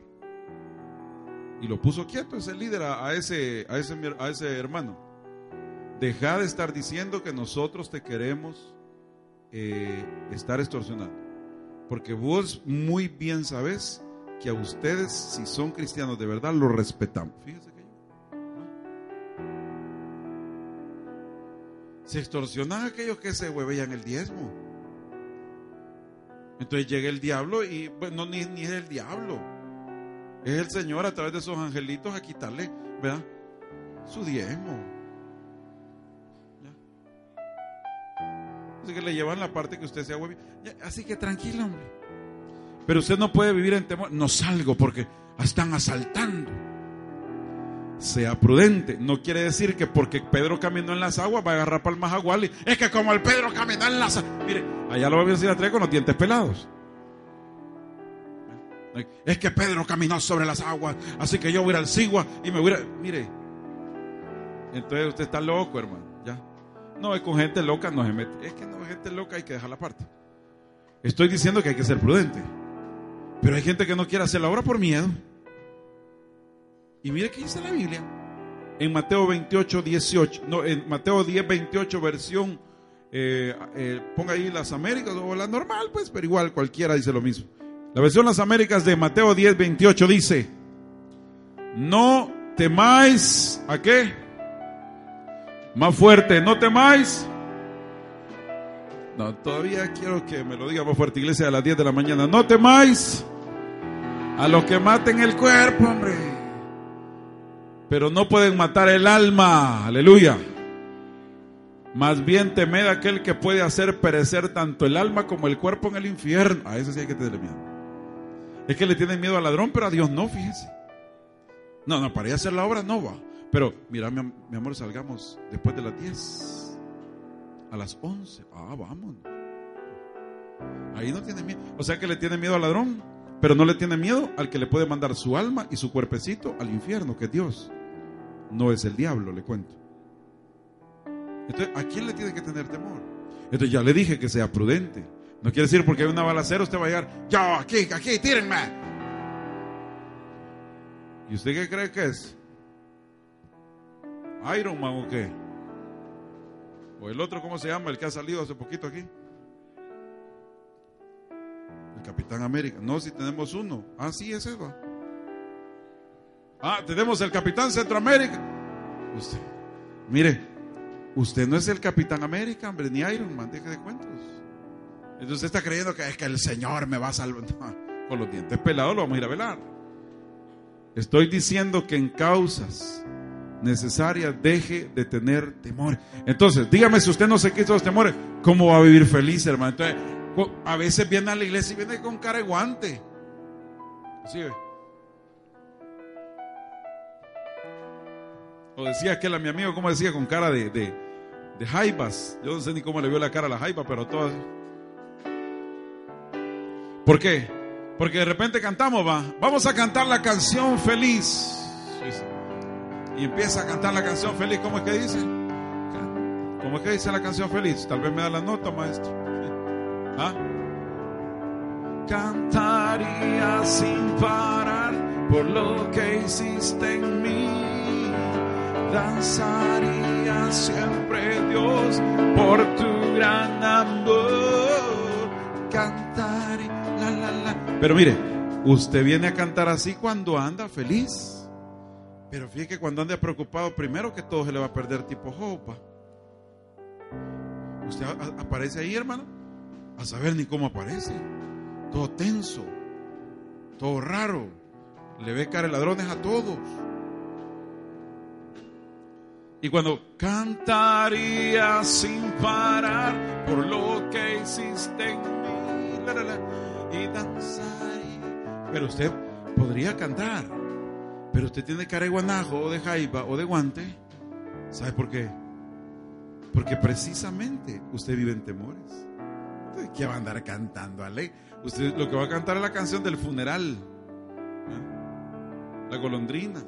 Speaker 1: Y lo puso quieto ese líder a, ese, a, ese, a ese hermano. Deja de estar diciendo que nosotros te queremos eh, estar extorsionando. Porque vos muy bien sabes que a ustedes, si son cristianos de verdad, lo respetamos. Fíjese que yo. Se extorsionan aquellos que se huevean el diezmo. Entonces llega el diablo y bueno, ni, ni es el diablo. Es el Señor a través de esos angelitos a quitarle, ¿verdad? Su diezmo. Así que le llevan la parte que usted sea huevo. Así que tranquilo, hombre. Pero usted no puede vivir en temor. No salgo porque están asaltando. Sea prudente. No quiere decir que porque Pedro caminó en las aguas va a agarrar palmas a Wally. Es que como el Pedro caminó en las aguas. Mire, allá lo va a decir a traer con los dientes pelados. Es que Pedro caminó sobre las aguas. Así que yo voy a ir al Sigua y me voy a. Mire. Entonces usted está loco, hermano. Ya. No, es con gente loca no se mete. Es que no, gente loca hay que dejarla aparte. Estoy diciendo que hay que ser prudente. Pero hay gente que no quiere hacer la obra por miedo. Y mire qué dice la Biblia. En Mateo 28, 18. No, en Mateo 10, 28, versión. Eh, eh, ponga ahí las Américas o la normal, pues, pero igual cualquiera dice lo mismo. La versión Las Américas de Mateo 10, 28 dice: No temáis a qué? Más fuerte, no temáis. No, todavía quiero que me lo diga más fuerte, iglesia, a las 10 de la mañana. No temáis a los que maten el cuerpo, hombre. Pero no pueden matar el alma. Aleluya. Más bien temed aquel que puede hacer perecer tanto el alma como el cuerpo en el infierno. A ese sí hay que tener miedo. Es que le tienen miedo al ladrón, pero a Dios no, fíjese. No, no, para ir a hacer la obra no va. Pero, mira, mi, amor, salgamos después de las 10. A las 11. Ah, vamos. Ahí no tiene miedo. O sea que le tiene miedo al ladrón, pero no le tiene miedo al que le puede mandar su alma y su cuerpecito al infierno, que es Dios. No es el diablo, le cuento. Entonces, ¿a quién le tiene que tener temor? Entonces, ya le dije que sea prudente. No quiere decir porque hay una balacera usted va a llegar, yo, aquí, aquí, tírenme. ¿Y usted qué cree que es? Iron Man o qué? O el otro, ¿cómo se llama? El que ha salido hace poquito aquí. El Capitán América. No, si tenemos uno. Ah, sí, ese va. Ah, tenemos el Capitán Centroamérica. Usted, mire, usted no es el Capitán América, hombre, ni Iron Man, deje de cuentos. Entonces usted está creyendo que es que el Señor me va a salvar. con los dientes pelados lo vamos a ir a velar. Estoy diciendo que en causas necesaria, deje de tener temor. Entonces, dígame si usted no se quita los temores, ¿cómo va a vivir feliz, hermano? Entonces, a veces viene a la iglesia y viene con cara de guante. ¿Sí? O decía aquel a mi amigo, ¿cómo decía? Con cara de, de, de jaibas. Yo no sé ni cómo le vio la cara a la jaiba, pero todas. ¿Por qué? Porque de repente cantamos, va. Vamos a cantar la canción feliz. Y empieza a cantar la canción feliz. ¿Cómo es que dice? ¿Cómo es que dice la canción feliz? Tal vez me da la nota, maestro. ¿Ah? Cantaría sin parar por lo que hiciste en mí. Danzaría siempre, Dios, por tu gran amor. Cantaré, la, la, la. Pero mire, usted viene a cantar así cuando anda feliz. Pero fíjate que cuando ande preocupado, primero que todo se le va a perder tipo jopa. Usted aparece ahí, hermano, a saber ni cómo aparece. Todo tenso, todo raro. Le ve cara de ladrones a todos. Y cuando cantaría sin parar por lo que hiciste en mí, Pero usted podría cantar pero usted tiene cara de guanajo o de jaiba o de guante. ¿Sabe por qué? Porque precisamente usted vive en temores. ¿Qué va a andar cantando a ley? Usted lo que va a cantar es la canción del funeral. ¿eh? Las golondrinas.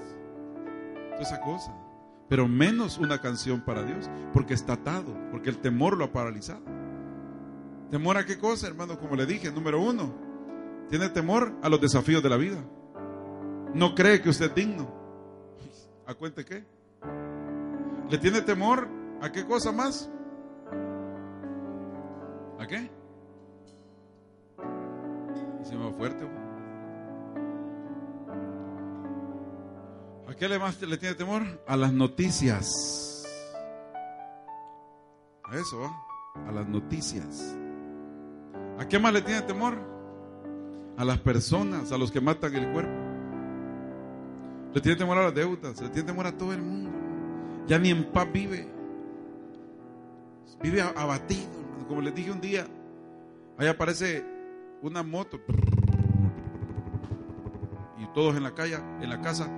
Speaker 1: Toda esa cosa. Pero menos una canción para Dios. Porque está atado. Porque el temor lo ha paralizado. ¿Temor a qué cosa, hermano? Como le dije, número uno. Tiene temor a los desafíos de la vida no cree que usted es digno. ¿A cuente qué? ¿Le tiene temor a qué cosa más? ¿A qué? Se me fuerte. ¿A qué le más le tiene temor? A las noticias. A eso. A las noticias. ¿A qué más le tiene temor? A las personas, a los que matan el cuerpo. Le tiene temor a las deudas, le tiene temor a todo el mundo. Ya ni en paz vive. Vive abatido, Como les dije un día, ahí aparece una moto. Y todos en la calle, en la casa.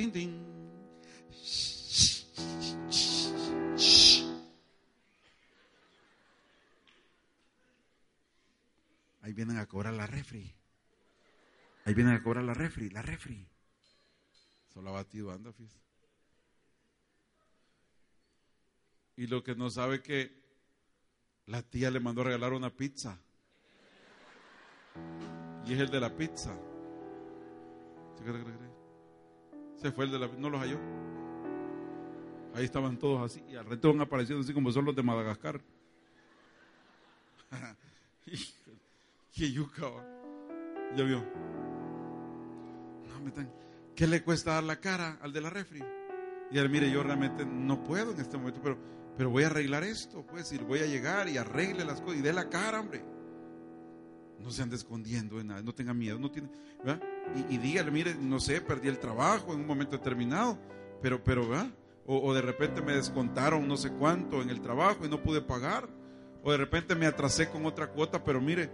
Speaker 1: Ting, ting. Ahí vienen a cobrar la refri. Ahí vienen a cobrar la refri, la refri. Solo batido anda, fíjese. Y lo que no sabe que la tía le mandó a regalar una pizza. Y es el de la pizza. Se fue el de la no los halló. Ahí estaban todos así. Y al resto van apareciendo así como son los de Madagascar. Que yuca. Ya vio. No, me ¿Qué le cuesta dar la cara al de la refri? Y él, mire, yo realmente no puedo en este momento, pero, pero voy a arreglar esto, pues, decir, voy a llegar y arregle las cosas y dé la cara, hombre. No se ande escondiendo de nada, no tenga miedo, no tiene, Y, dígale, mire, no sé, perdí el trabajo en un momento determinado, pero, pero, ¿verdad? O, o de repente me descontaron no sé cuánto en el trabajo y no pude pagar. O de repente me atrasé con otra cuota, pero mire,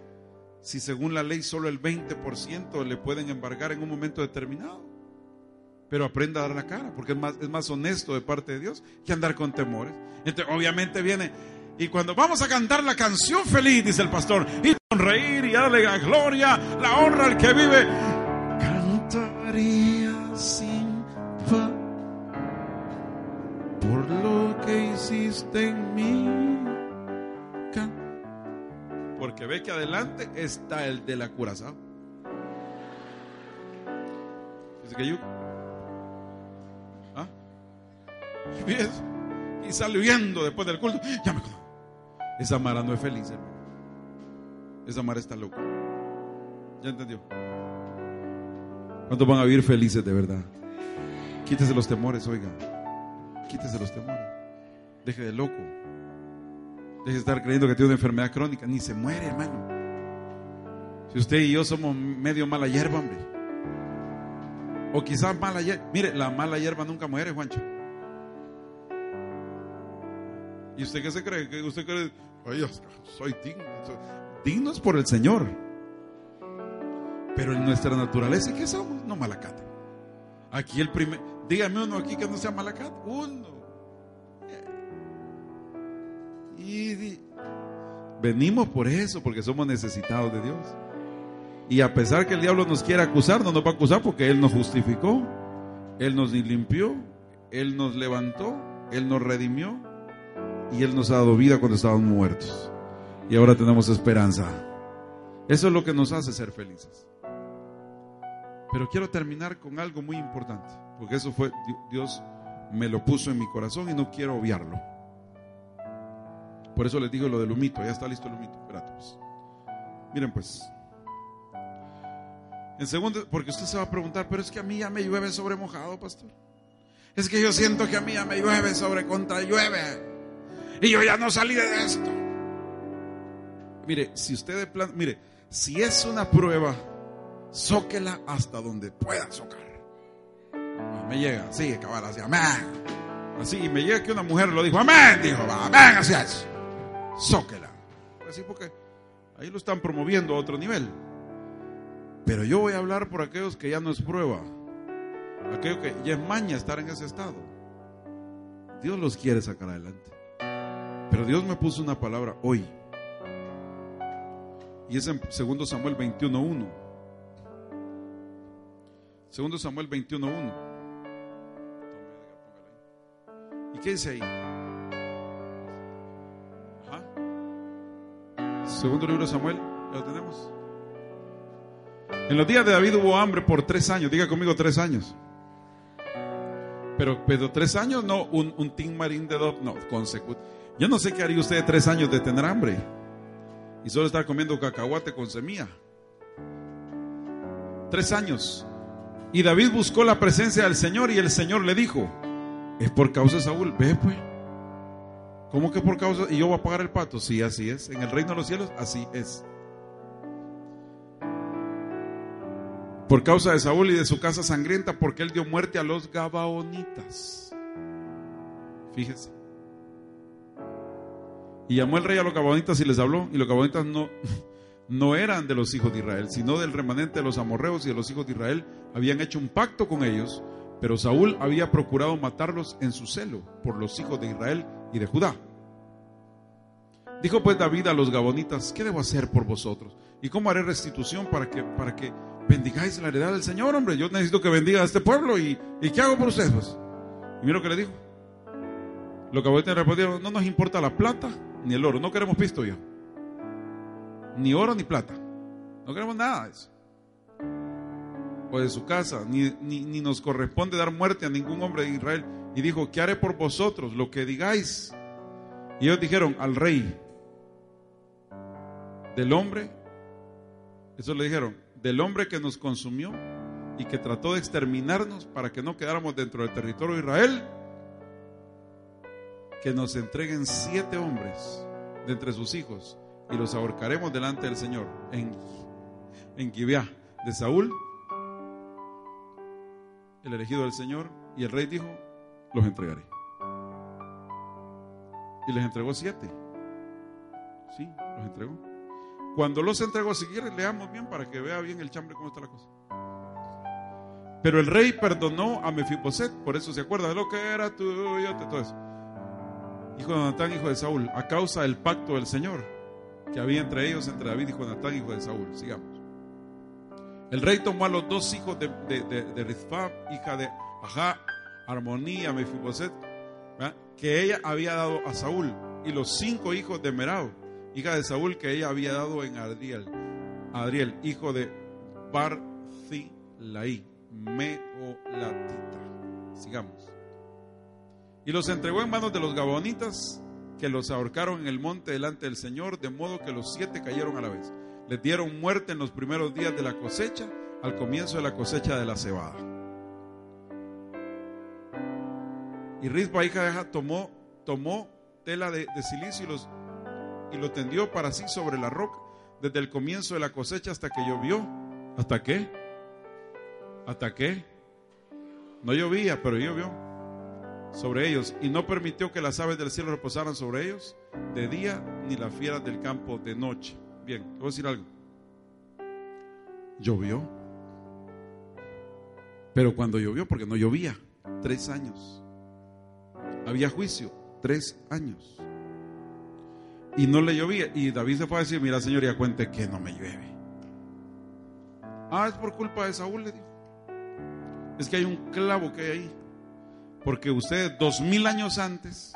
Speaker 1: si según la ley solo el 20% le pueden embargar en un momento determinado. Pero aprenda a dar la cara, porque es más, es más honesto de parte de Dios que andar con temores. Entonces, obviamente viene, y cuando vamos a cantar la canción feliz, dice el pastor, y sonreír y darle la gloria, la honra al que vive, cantaría sin por lo que hiciste en mí porque ve que adelante está el de la curazao. Dice que yo. ¿Ah? Y sale huyendo después del culto. Ya me Esa Mara no es feliz, hermano. Esa Mara está loca. ¿Ya entendió? ¿Cuántos van a vivir felices de verdad? Quítese los temores, oiga. Quítese los temores. Deje de loco. Deje de estar creyendo que tiene una enfermedad crónica. Ni se muere, hermano. Si usted y yo somos medio mala hierba, hombre. O quizás mala hierba. Mire, la mala hierba nunca muere, Juancho. ¿Y usted qué se cree? ¿Que usted cree? Soy digno. Digno es por el Señor. Pero en nuestra naturaleza, ¿qué somos? No malacate. Aquí el primer. Dígame uno aquí que no sea malacate. Uno. Y venimos por eso, porque somos necesitados de Dios. Y a pesar que el diablo nos quiera acusar, no nos va a acusar porque Él nos justificó, Él nos limpió, Él nos levantó, Él nos redimió y Él nos ha dado vida cuando estábamos muertos. Y ahora tenemos esperanza. Eso es lo que nos hace ser felices. Pero quiero terminar con algo muy importante, porque eso fue, Dios me lo puso en mi corazón y no quiero obviarlo. Por eso les digo lo del humito, ya está listo el humito. Pues. Miren pues. En segundo, porque usted se va a preguntar, pero es que a mí ya me llueve sobre mojado, pastor. Es que yo siento que a mí ya me llueve sobre contra llueve. Y yo ya no salí de esto. Mire, si usted de plan, mire, si es una prueba, zóquela hasta donde pueda socar. Me llega, sigue cabal, así, amén. Así, y me llega que una mujer lo dijo, amén, dijo, amén, así es. Zóquela. Así porque ahí lo están promoviendo a otro nivel. Pero yo voy a hablar por aquellos que ya no es prueba. Aquellos que ya es maña estar en ese estado. Dios los quiere sacar adelante. Pero Dios me puso una palabra hoy. Y es en 2 Samuel 21.1. 2 Samuel 21.1. ¿Y qué dice ahí? Ajá. Segundo libro de Samuel, ¿ya lo tenemos? En los días de David hubo hambre por tres años. Diga conmigo tres años. Pero, pero tres años no un, un team marín de dos, no, consecutivo. Yo no sé qué haría usted tres años de tener hambre y solo estar comiendo cacahuate con semilla. Tres años. Y David buscó la presencia del Señor y el Señor le dijo, es por causa de Saúl, ve pues. ¿Cómo que por causa? ¿Y yo voy a pagar el pato? Sí, así es. En el reino de los cielos, así es. Por causa de Saúl y de su casa sangrienta, porque él dio muerte a los gabaonitas. Fíjese. Y llamó el rey a los cabonitas y les habló. Y los cabonitas no, no eran de los hijos de Israel, sino del remanente de los amorreos y de los hijos de Israel. Habían hecho un pacto con ellos, pero Saúl había procurado matarlos en su celo por los hijos de Israel y de Judá. Dijo pues David a los gabonitas, ¿qué debo hacer por vosotros? ¿Y cómo haré restitución para que, para que bendigáis la heredad del Señor, hombre? Yo necesito que bendiga a este pueblo y, ¿y qué hago por ustedes? Pues? Y mira lo que le dijo. Los gabonitas respondieron, no nos importa la plata ni el oro. No queremos pisto ya. Ni oro ni plata. No queremos nada de eso. O de su casa. Ni, ni, nos corresponde dar muerte a ningún hombre de Israel. Y dijo, ¿qué haré por vosotros? Lo que digáis. Y ellos dijeron, al rey. Del hombre. Eso le dijeron. Del hombre que nos consumió y que trató de exterminarnos para que no quedáramos dentro del territorio de Israel que nos entreguen siete hombres de entre sus hijos y los ahorcaremos delante del Señor en, en de Saúl, el elegido del Señor, y el rey dijo, los entregaré. Y les entregó siete. Sí, los entregó. Cuando los entregó, si quieren, leamos bien para que vea bien el chambre cómo está la cosa. Pero el rey perdonó a Mefiboset, por eso se acuerda de lo que era tuyo, todo eso hijo de Jonatán, hijo de Saúl, a causa del pacto del Señor que había entre ellos, entre David y Jonatán, hijo de Saúl. Sigamos. El rey tomó a los dos hijos de, de, de, hija de Ajá, Armonía, Mefiboset, que ella había dado a Saúl, y los cinco hijos de Merab, hija de Saúl, que ella había dado en Adriel, Adriel, hijo de Barzilaí, Meolatita. Sigamos. Y los entregó en manos de los gabonitas, que los ahorcaron en el monte delante del Señor, de modo que los siete cayeron a la vez. Les dieron muerte en los primeros días de la cosecha, al comienzo de la cosecha de la cebada. Y Rizba, hija de Eja, tomó, tomó tela de, silicio y, los, y lo tendió para sí sobre la roca, desde el comienzo de la cosecha hasta que llovió. ¿Hasta qué? ¿Hasta qué? No llovía, pero llovió sobre ellos y no permitió que las aves del cielo reposaran sobre ellos de día ni las fieras del campo de noche. Bien, voy a decir algo. Llovió. Pero cuando llovió, porque no llovía, tres años. Había juicio, tres años. Y no le llovía. Y David se fue a decir, mira Señor, ya cuente que no me llueve. Ah, es por culpa de Saúl, le dijo. Es que hay un clavo que hay ahí. Porque ustedes dos mil años antes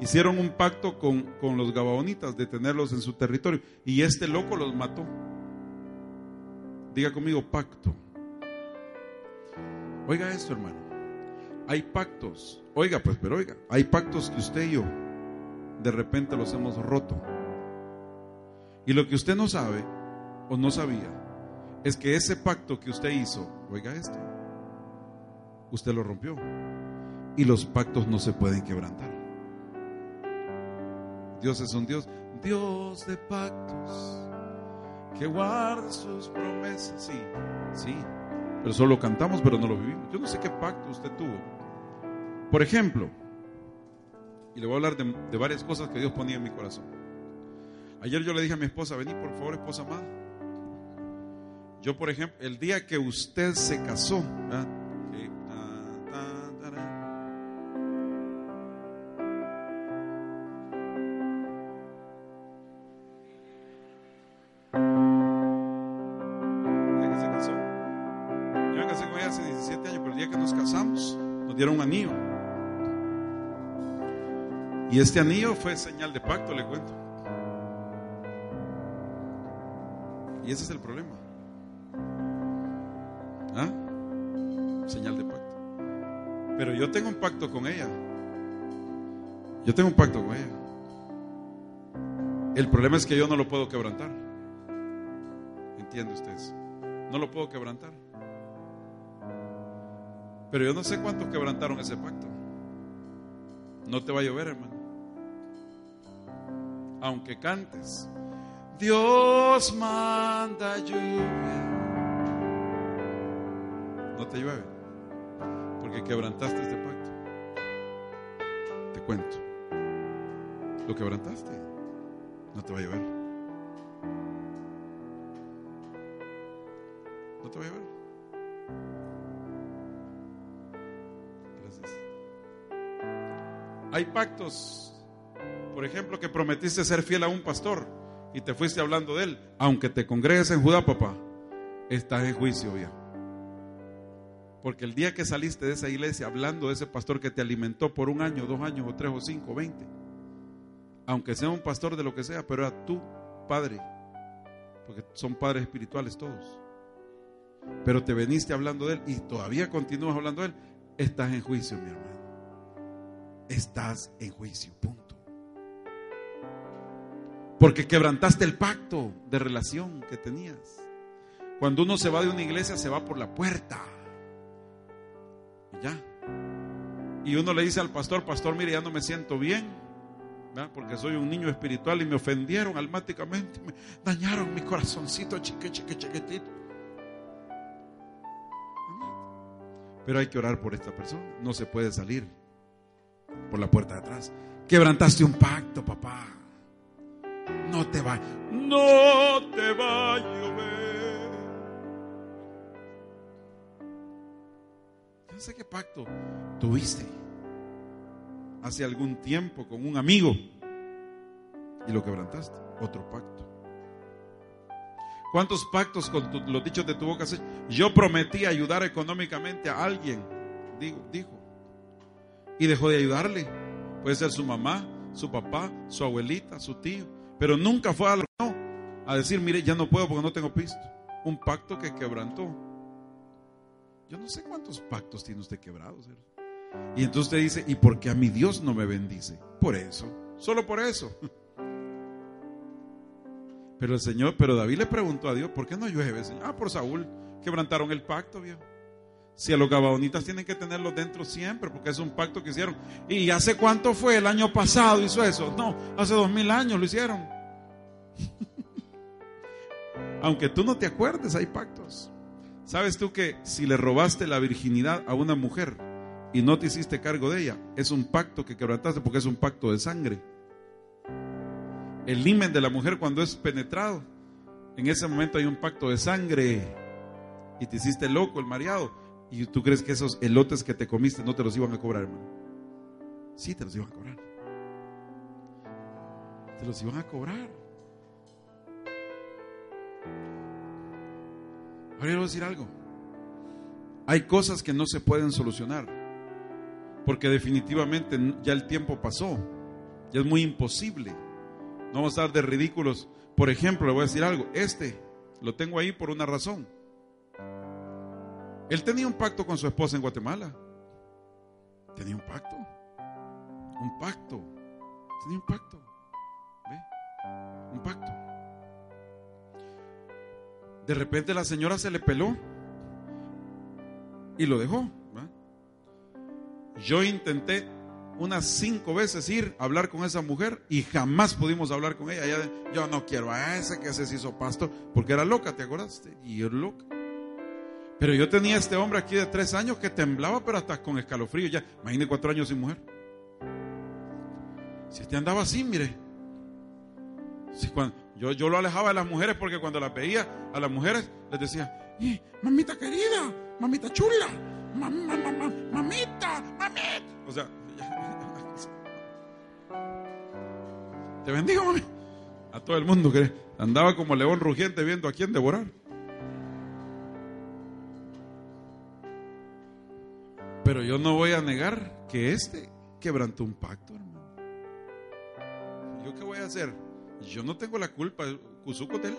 Speaker 1: hicieron un pacto con, con los gabaonitas de tenerlos en su territorio. Y este loco los mató. Diga conmigo, pacto. Oiga esto, hermano. Hay pactos. Oiga, pues, pero oiga, hay pactos que usted y yo de repente los hemos roto. Y lo que usted no sabe o no sabía es que ese pacto que usted hizo, oiga esto, usted lo rompió. Y los pactos no se pueden quebrantar. Dios es un Dios, Dios de pactos, que guarda sus promesas. Sí, sí, pero solo cantamos, pero no lo vivimos. Yo no sé qué pacto usted tuvo. Por ejemplo, y le voy a hablar de, varias cosas que Dios ponía en mi corazón. Ayer yo le dije a mi esposa, vení por favor, esposa amada. Yo, por ejemplo, el día que usted se casó, dieron Y este anillo fue señal de pacto, le cuento. Y ese es el problema. ¿Ah? Señal de pacto. Pero yo tengo un pacto con ella. Yo tengo un pacto con ella. El problema es que yo no lo puedo quebrantar. ¿Entiende usted? No lo puedo quebrantar. Pero yo no sé cuántos quebrantaron ese pacto. No te va a llover, hermano. Aunque cantes, Dios manda lluvia. No te llueve. Porque quebrantaste este pacto. Te cuento. Lo quebrantaste. No te va a llover. No te va a llover. Hay pactos, por ejemplo, que prometiste ser fiel a un pastor y te fuiste hablando de él. Aunque te congregues en Judá, papá, estás en juicio ya. Porque el día que saliste de esa iglesia hablando de ese pastor que te alimentó por un año, dos años, o tres, o cinco, veinte, aunque sea un pastor de lo que sea, pero era tu padre, porque son padres espirituales todos. Pero te veniste hablando de él y todavía continúas hablando de él, estás en juicio, mi hermano estás en juicio, punto. Porque quebrantaste el pacto de relación que tenías. Cuando uno se va de una iglesia, se va por la puerta. Y ya. Y uno le dice al pastor, pastor, mire, ya no me siento bien, porque soy un niño espiritual y me ofendieron almáticamente, me dañaron mi corazoncito chique, chique, chiquitito. Pero hay que orar por esta persona, no se puede salir por la puerta de atrás. Quebrantaste un pacto, papá. No te va, no te va a llover. No sé qué pacto tuviste hace algún tiempo con un amigo y lo quebrantaste. Otro pacto. ¿Cuántos pactos con los dichos de tu boca? Yo prometí ayudar económicamente a alguien. Digo, dijo y dejó de ayudarle. Puede ser su mamá, su papá, su abuelita, su tío. Pero nunca fue a, no, a decir, mire, ya no puedo porque no tengo pisto. Un pacto que quebrantó. Yo no sé cuántos pactos tiene usted quebrados. Y entonces usted dice, ¿y por qué a mi Dios no me bendice? Por eso, solo por eso. Pero el Señor, pero David le preguntó a Dios, ¿por qué no llueve, Señor? Ah, por Saúl, quebrantaron el pacto, viejo. Si a los gabaonitas tienen que tenerlos dentro siempre, porque es un pacto que hicieron. ¿Y hace cuánto fue? El año pasado hizo eso. No, hace dos mil años lo hicieron. Aunque tú no te acuerdes, hay pactos. ¿Sabes tú que si le robaste la virginidad a una mujer y no te hiciste cargo de ella, es un pacto que quebrantaste porque es un pacto de sangre? El limen de la mujer cuando es penetrado, en ese momento hay un pacto de sangre y te hiciste loco, el mareado ¿Y tú crees que esos elotes que te comiste no te los iban a cobrar, hermano? Sí, te los iban a cobrar. te los iban a cobrar. Ahora quiero decir algo. Hay cosas que no se pueden solucionar. Porque definitivamente ya el tiempo pasó. Ya es muy imposible. No vamos a estar de ridículos. Por ejemplo, le voy a decir algo. Este lo tengo ahí por una razón. Él tenía un pacto con su esposa en Guatemala. Tenía un pacto. Un pacto. Tenía un pacto. Un pacto. De repente la señora se le peló y lo dejó. Yo intenté unas cinco veces ir a hablar con esa mujer y jamás pudimos hablar con ella. yo no quiero a ese que se hizo pasto porque era loca, ¿te acuerdas? Y era loca. Pero yo tenía este hombre aquí de tres años que temblaba, pero hasta con escalofrío ya. Imagínate cuatro años sin mujer. Si este andaba así, mire. Yo, yo lo alejaba de las mujeres porque cuando las veía a las mujeres les decía, mamita querida, mamita chula, mamita, mamita. O sea, te bendigo, mami. A todo el mundo que andaba como león rugiente viendo a quién devorar. Pero yo no voy a negar que este quebrantó un pacto, hermano. ¿Yo qué voy a hacer? Yo no tengo la culpa, Cuzuco de él.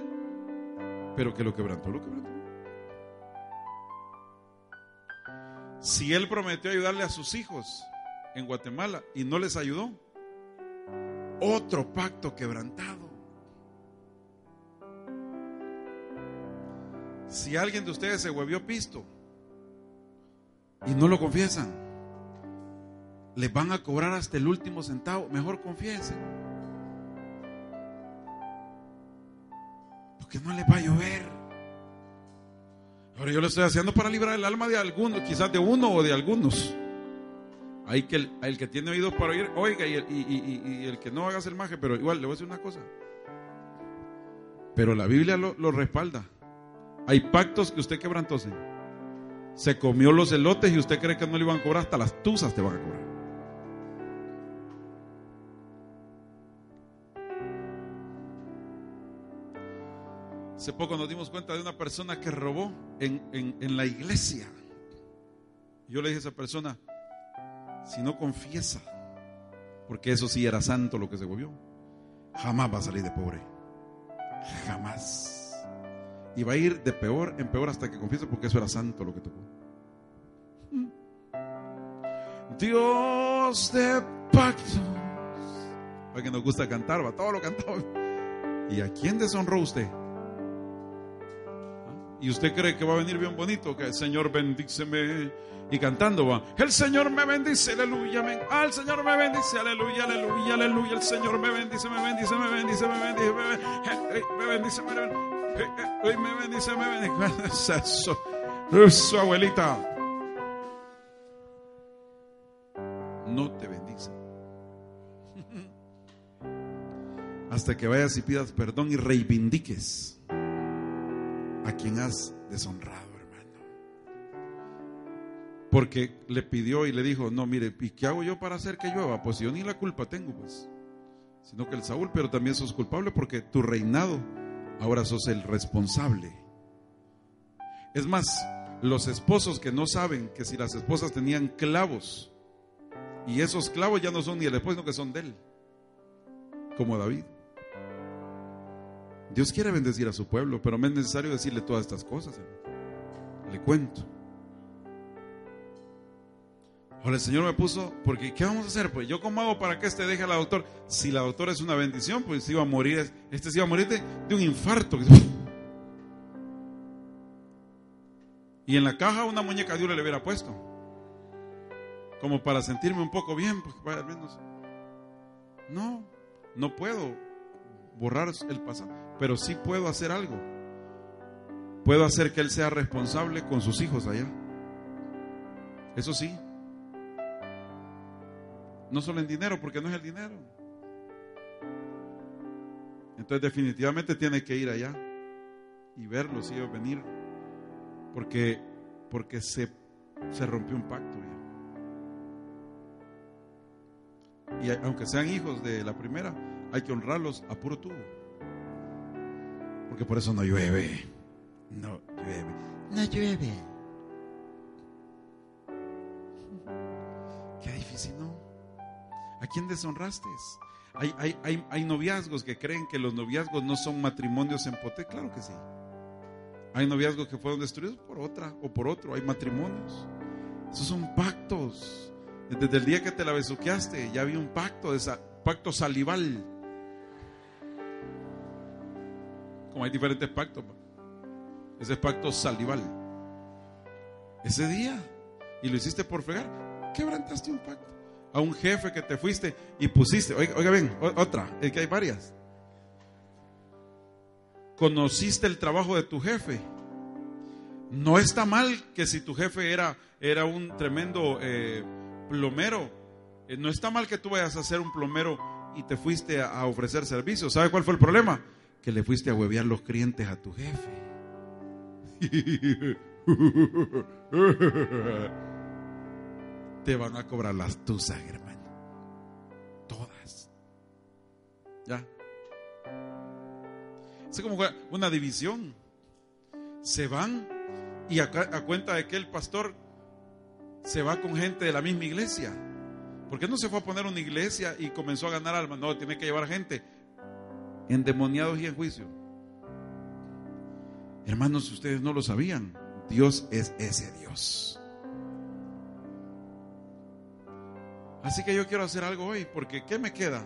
Speaker 1: Pero que lo quebrantó, lo quebrantó. Si él prometió ayudarle a sus hijos en Guatemala y no les ayudó, otro pacto quebrantado. Si alguien de ustedes se huevió pisto, y no lo confiesan, les van a cobrar hasta el último centavo. Mejor confiesen. Porque no les va a llover. Ahora yo lo estoy haciendo para librar el alma de algunos, quizás de uno o de algunos. Hay que el, que tiene oídos para oír, oiga, y el, que no haga el maje, pero igual le voy a decir una cosa. Pero la Biblia lo, respalda. Hay pactos que usted quebrantó, Señor se comió los elotes y usted cree que no le iban a cobrar, hasta las tuzas te van a cobrar. Hace poco nos dimos cuenta de una persona que robó en, en la iglesia. Yo le dije a esa persona, si no confiesa, porque eso sí era santo lo que se volvió, jamás va a salir de pobre. Jamás. Y va a ir de peor en peor hasta que confiese porque eso era santo lo que tocó. Dios de pactos. A que nos gusta cantar, va, todo lo cantaba. ¿Y a quién deshonró usted? ¿Y usted cree que va a venir bien bonito? Que el Señor bendíceme. Y cantando va. El Señor me bendice, aleluya. Ah, el Señor me bendice, aleluya, aleluya, aleluya. El Señor me bendice, me bendice, me bendice, me bendice, me bendice, me bendice, me bendice. Hoy me bendice, me bendice. Eso, eso, abuelita. No te bendice. Hasta que vayas y pidas perdón y reivindiques a quien has deshonrado, hermano. Porque le pidió y le dijo, no, mire, ¿y qué hago yo para hacer que llueva? Pues yo ni la culpa tengo, pues. Sino que el Saúl, pero también sos culpable porque tu reinado ahora sos el responsable. Es más, los esposos que no saben que si las esposas tenían clavos, y esos clavos ya no son ni el esposo, sino que son de él, como David. Dios quiere bendecir a su pueblo, pero me es necesario decirle todas estas cosas. Le cuento. Ahora el Señor me puso, porque ¿qué vamos a hacer? Pues yo cómo hago para que este deje a la doctora. Si la doctora es una bendición, pues iba a morir, este se iba a morir de, un infarto. Y en la caja una muñeca de oro le hubiera puesto. Como para sentirme un poco bien, pues. No, no puedo borrar el pasado, pero sí puedo hacer algo. Puedo hacer que él sea responsable con sus hijos allá. Eso sí. No solo en dinero, porque no es el dinero. Entonces definitivamente tiene que ir allá y verlos y venir. Porque, porque se, se rompió un pacto. Y aunque sean hijos de la primera, hay que honrarlos a puro tubo. Porque por eso no llueve. No llueve. No llueve. Qué difícil, ¿no? ¿A quién deshonraste? Hay, hay, hay, noviazgos que creen que los noviazgos no son matrimonios en poté. Claro que sí. Hay noviazgos que fueron destruidos por otra o por otro. Hay matrimonios. Esos son pactos. Desde el día que te la besuqueaste, ya había un pacto, de pacto salival. Como hay diferentes pactos. Ese pacto salival. Ese día. Y lo hiciste por fregar. Quebrantaste un pacto. A un jefe que te fuiste y pusiste. Oiga, bien, otra. Es que hay varias. Conociste el trabajo de tu jefe. No está mal que si tu jefe era, era un tremendo eh, plomero, eh, no está mal que tú vayas a ser un plomero y te fuiste a, ofrecer servicios. ¿Sabe cuál fue el problema? Que le fuiste a huevear los clientes a tu jefe. te van a cobrar las tusas, hermano. Todas. ¿Ya? Es como una división. Se van y a, cuenta de que el pastor se va con gente de la misma iglesia. ¿Por qué no se fue a poner una iglesia y comenzó a ganar almas? No, tiene que llevar gente endemoniados y en juicio. Hermanos, ustedes no lo sabían. Dios es ese Dios. Así que yo quiero hacer algo hoy, porque ¿qué me queda?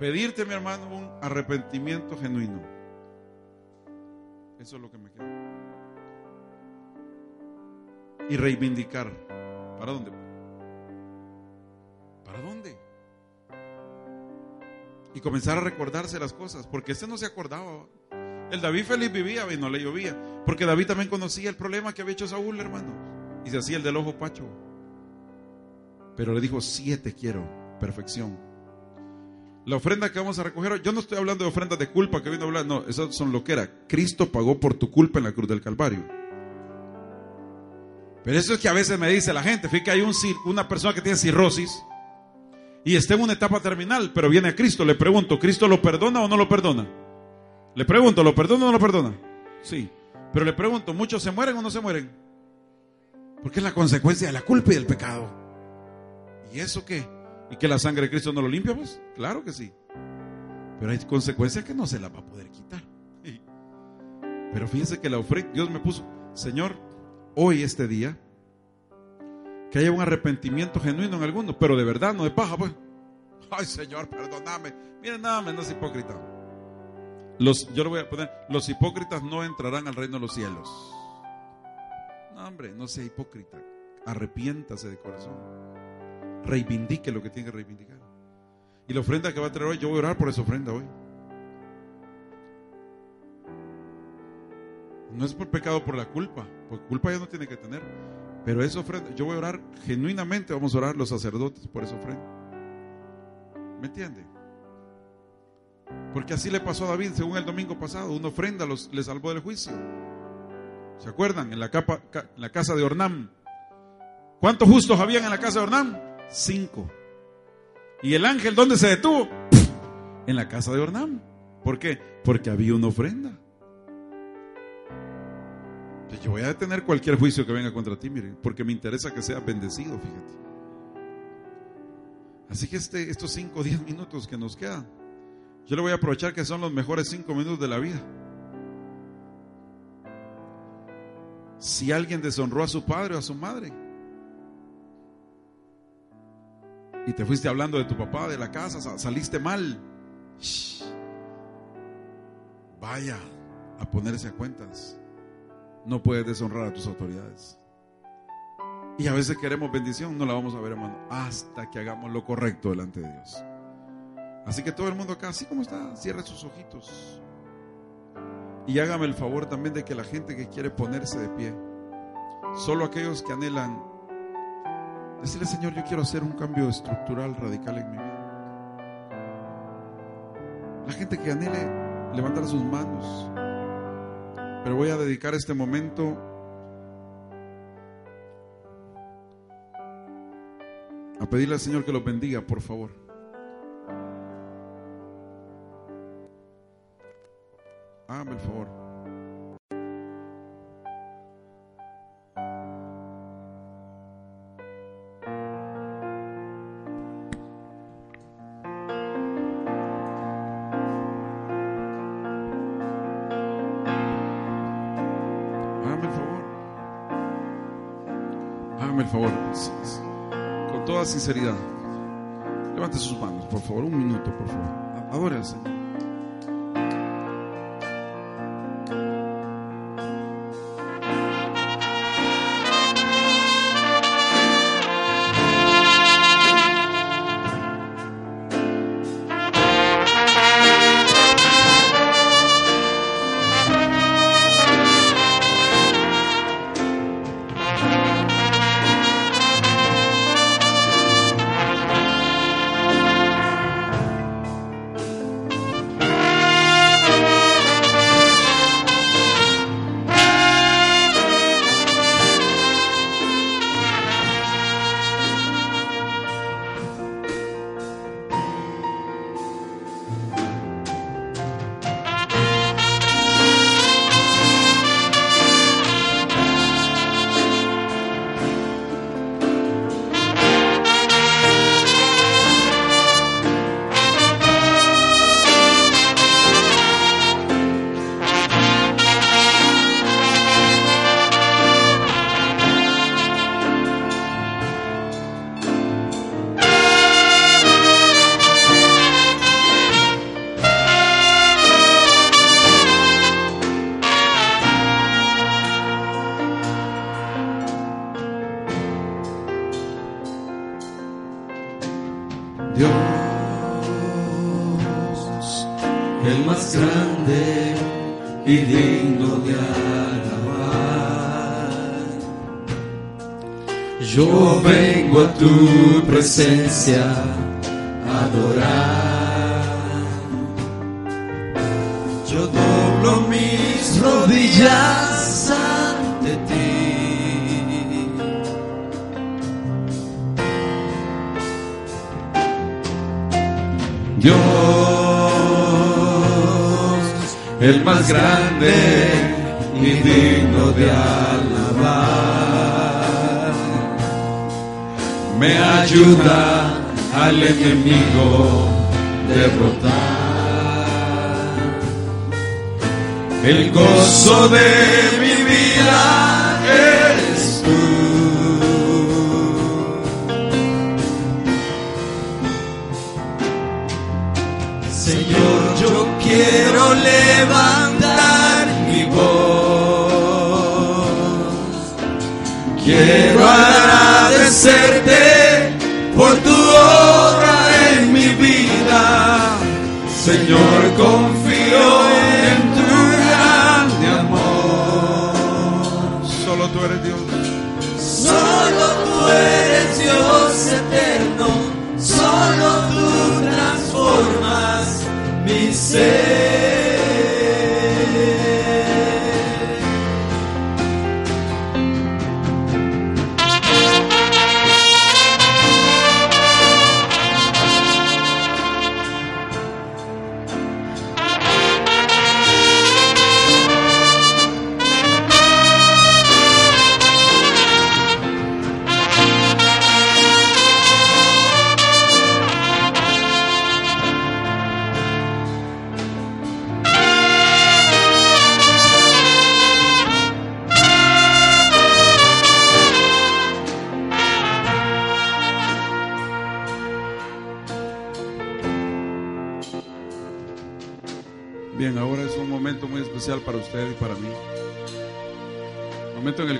Speaker 1: Pedirte, mi hermano, un arrepentimiento genuino. Eso es lo que me queda. Y reivindicar. ¿Para dónde? ¿Para dónde? Y comenzar a recordarse las cosas, porque ese no se acordaba. El David feliz vivía y no le llovía, porque David también conocía el problema que había hecho Saúl, hermano, y se hacía el del ojo pacho. Pero le dijo, siete quiero, perfección. La ofrenda que vamos a recoger, yo no estoy hablando de ofrendas de culpa que vino a hablar, no, esas son lo que era. Cristo pagó por tu culpa en la cruz del Calvario. Pero eso es que a veces me dice la gente, fíjate hay un, una persona que tiene cirrosis y está en una etapa terminal, pero viene a Cristo. Le pregunto, ¿Cristo lo perdona o no lo perdona? Le pregunto, ¿lo perdona o no lo perdona? Sí. Pero le pregunto, ¿muchos se mueren o no se mueren? Porque es la consecuencia de la culpa y del pecado. ¿Y eso qué? ¿Y que la sangre de Cristo no lo limpia? Pues claro que sí. Pero hay consecuencias que no se las va a poder quitar. Pero fíjense que la ofrenda, Dios me puso, Señor, hoy, este día, que haya un arrepentimiento genuino en alguno, pero de verdad, no de paja, pues. Ay, Señor, perdóname. Miren, nada menos hipócrita. Los, yo lo voy a poner, los hipócritas no entrarán al reino de los cielos. No, hombre, no sea hipócrita. Arrepiéntase de corazón. Reivindique lo que tiene que reivindicar. Y la ofrenda que va a traer hoy, yo voy a orar por esa ofrenda hoy. No es por pecado, por la culpa, porque culpa ya no tiene que tener. Pero esa ofrenda, yo voy a orar genuinamente, vamos a orar los sacerdotes por esa ofrenda. ¿Me entiende? Porque así le pasó a David, según el domingo pasado, una ofrenda los, le salvó del juicio. ¿Se acuerdan? En la, casa de Ornam. ¿Cuántos justos habían en la casa de Ornam? Cinco. ¿Y el ángel dónde se detuvo? En la casa de Ornam. ¿Por qué? Porque había una ofrenda. Yo voy a detener cualquier juicio que venga contra ti, miren, porque me interesa que sea bendecido, fíjate. Así que este, estos cinco o diez minutos que nos quedan, yo le voy a aprovechar que son los mejores cinco minutos de la vida. Si alguien deshonró a su padre o a su madre, y te fuiste hablando de tu papá, de la casa, saliste mal, vaya a ponerse a cuentas no puedes deshonrar a tus autoridades. Y a veces queremos bendición, no la vamos a ver, hermano, hasta que hagamos lo correcto delante de Dios. Así que todo el mundo acá, así como está, cierre sus ojitos. Y hágame el favor también de que la gente que quiere ponerse de pie, solo aquellos que anhelan, Decirle, Señor, yo quiero hacer un cambio estructural radical en mi vida. La gente que anhele levantar sus manos. Pero voy a dedicar este momento a pedirle al Señor que los bendiga, por favor.
Speaker 2: Hágame el favor. Favor. Con toda sinceridad. Levante sus manos, por favor. Un minuto, por favor. Adore al Señor.
Speaker 1: Presencia ayuda al enemigo derrotar. El gozo de por tu obra en mi vida. Señor,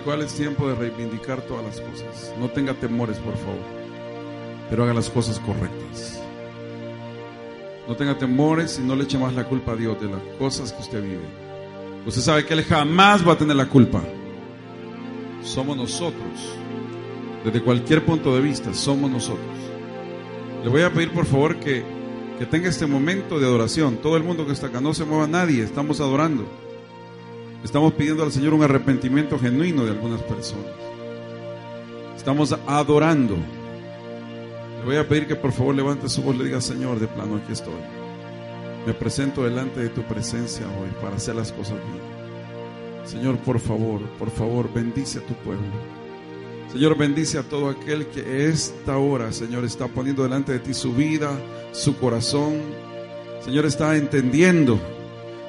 Speaker 2: cual es tiempo de reivindicar todas las cosas. No tenga temores, por favor, pero haga las cosas correctas. No tenga temores y no le eche más la culpa a Dios de las cosas que usted vive. Usted sabe que Él jamás va a tener la culpa. Somos nosotros. Desde cualquier punto de vista, somos nosotros. Le voy a pedir por favor que, que tenga este momento de adoración. Todo el mundo que está acá, no se mueva nadie, estamos adorando. Estamos pidiendo al Señor un arrepentimiento genuino de algunas personas. Estamos adorando. Le voy a pedir que por favor levante su voz y le diga, Señor, de plano aquí estoy.
Speaker 1: me presento delante de tu presencia hoy para hacer las cosas bien. Señor, por favor, por favor, bendice a tu pueblo. Señor, bendice a todo aquel que esta hora, Señor, está poniendo delante de ti su vida, su corazón. Señor, está entendiendo,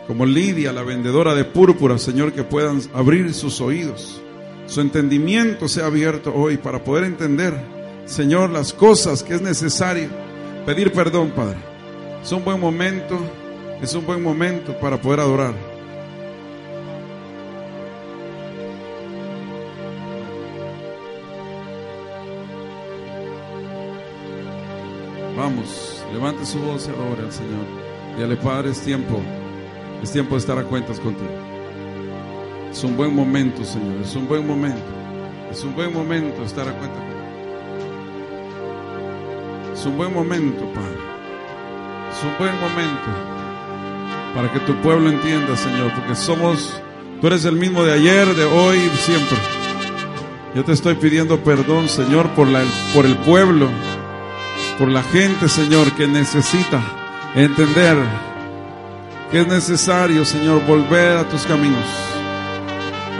Speaker 1: como Lidia, la vendedora de púrpura, Señor, que puedan abrir sus oídos. Su entendimiento sea abierto hoy para poder entender, Señor, las cosas que es necesario pedir perdón, Padre. Es un buen momento, es un buen momento para poder adorar. Vamos, levante su voz y adore al Señor. Dígale, Padre, es tiempo. Es tiempo de estar a cuentas contigo. Es un buen momento, Señor. Es un buen momento. Es un buen momento estar a cuentas contigo. Es un buen momento, Padre. Es un buen momento para que tu pueblo entienda, Señor, porque somos, tú eres el mismo de ayer, de hoy y siempre. Yo te estoy pidiendo perdón, Señor, por, la, por el pueblo por la gente, Señor, que necesita entender que es necesario, Señor, volver a tus caminos.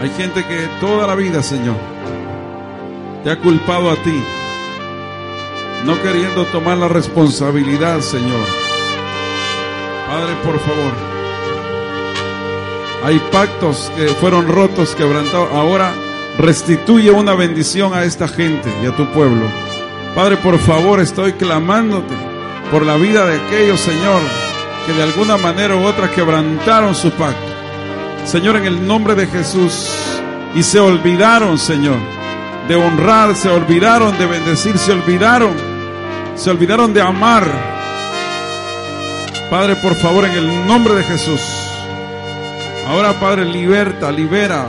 Speaker 1: Hay gente que toda la vida, Señor, te ha culpado a ti, no queriendo tomar la responsabilidad, Señor. Padre, por favor. Hay pactos que fueron rotos, quebrantados. Ahora restituye una bendición a esta gente y a tu pueblo. Padre, por favor, estoy clamándote por la vida de aquellos, Señor, que de alguna manera u otra quebrantaron su pacto. Señor, en el nombre de Jesús, y se olvidaron, Señor, de honrar, se olvidaron de bendecir, se olvidaron, se olvidaron de amar. Padre, por favor, en el nombre de Jesús. Ahora, Padre, liberta, libera,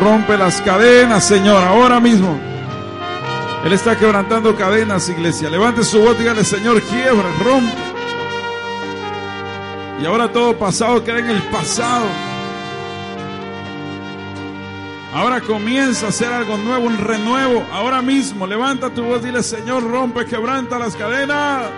Speaker 1: rompe las cadenas, Señor, ahora mismo. Él está quebrantando cadenas, iglesia. Levante su voz, dígale, Señor, quiebra, rompe. Y ahora todo pasado queda en el pasado. Ahora comienza a hacer algo nuevo, un renuevo. Ahora mismo, levanta tu voz, dile, Señor, rompe, quebranta las cadenas.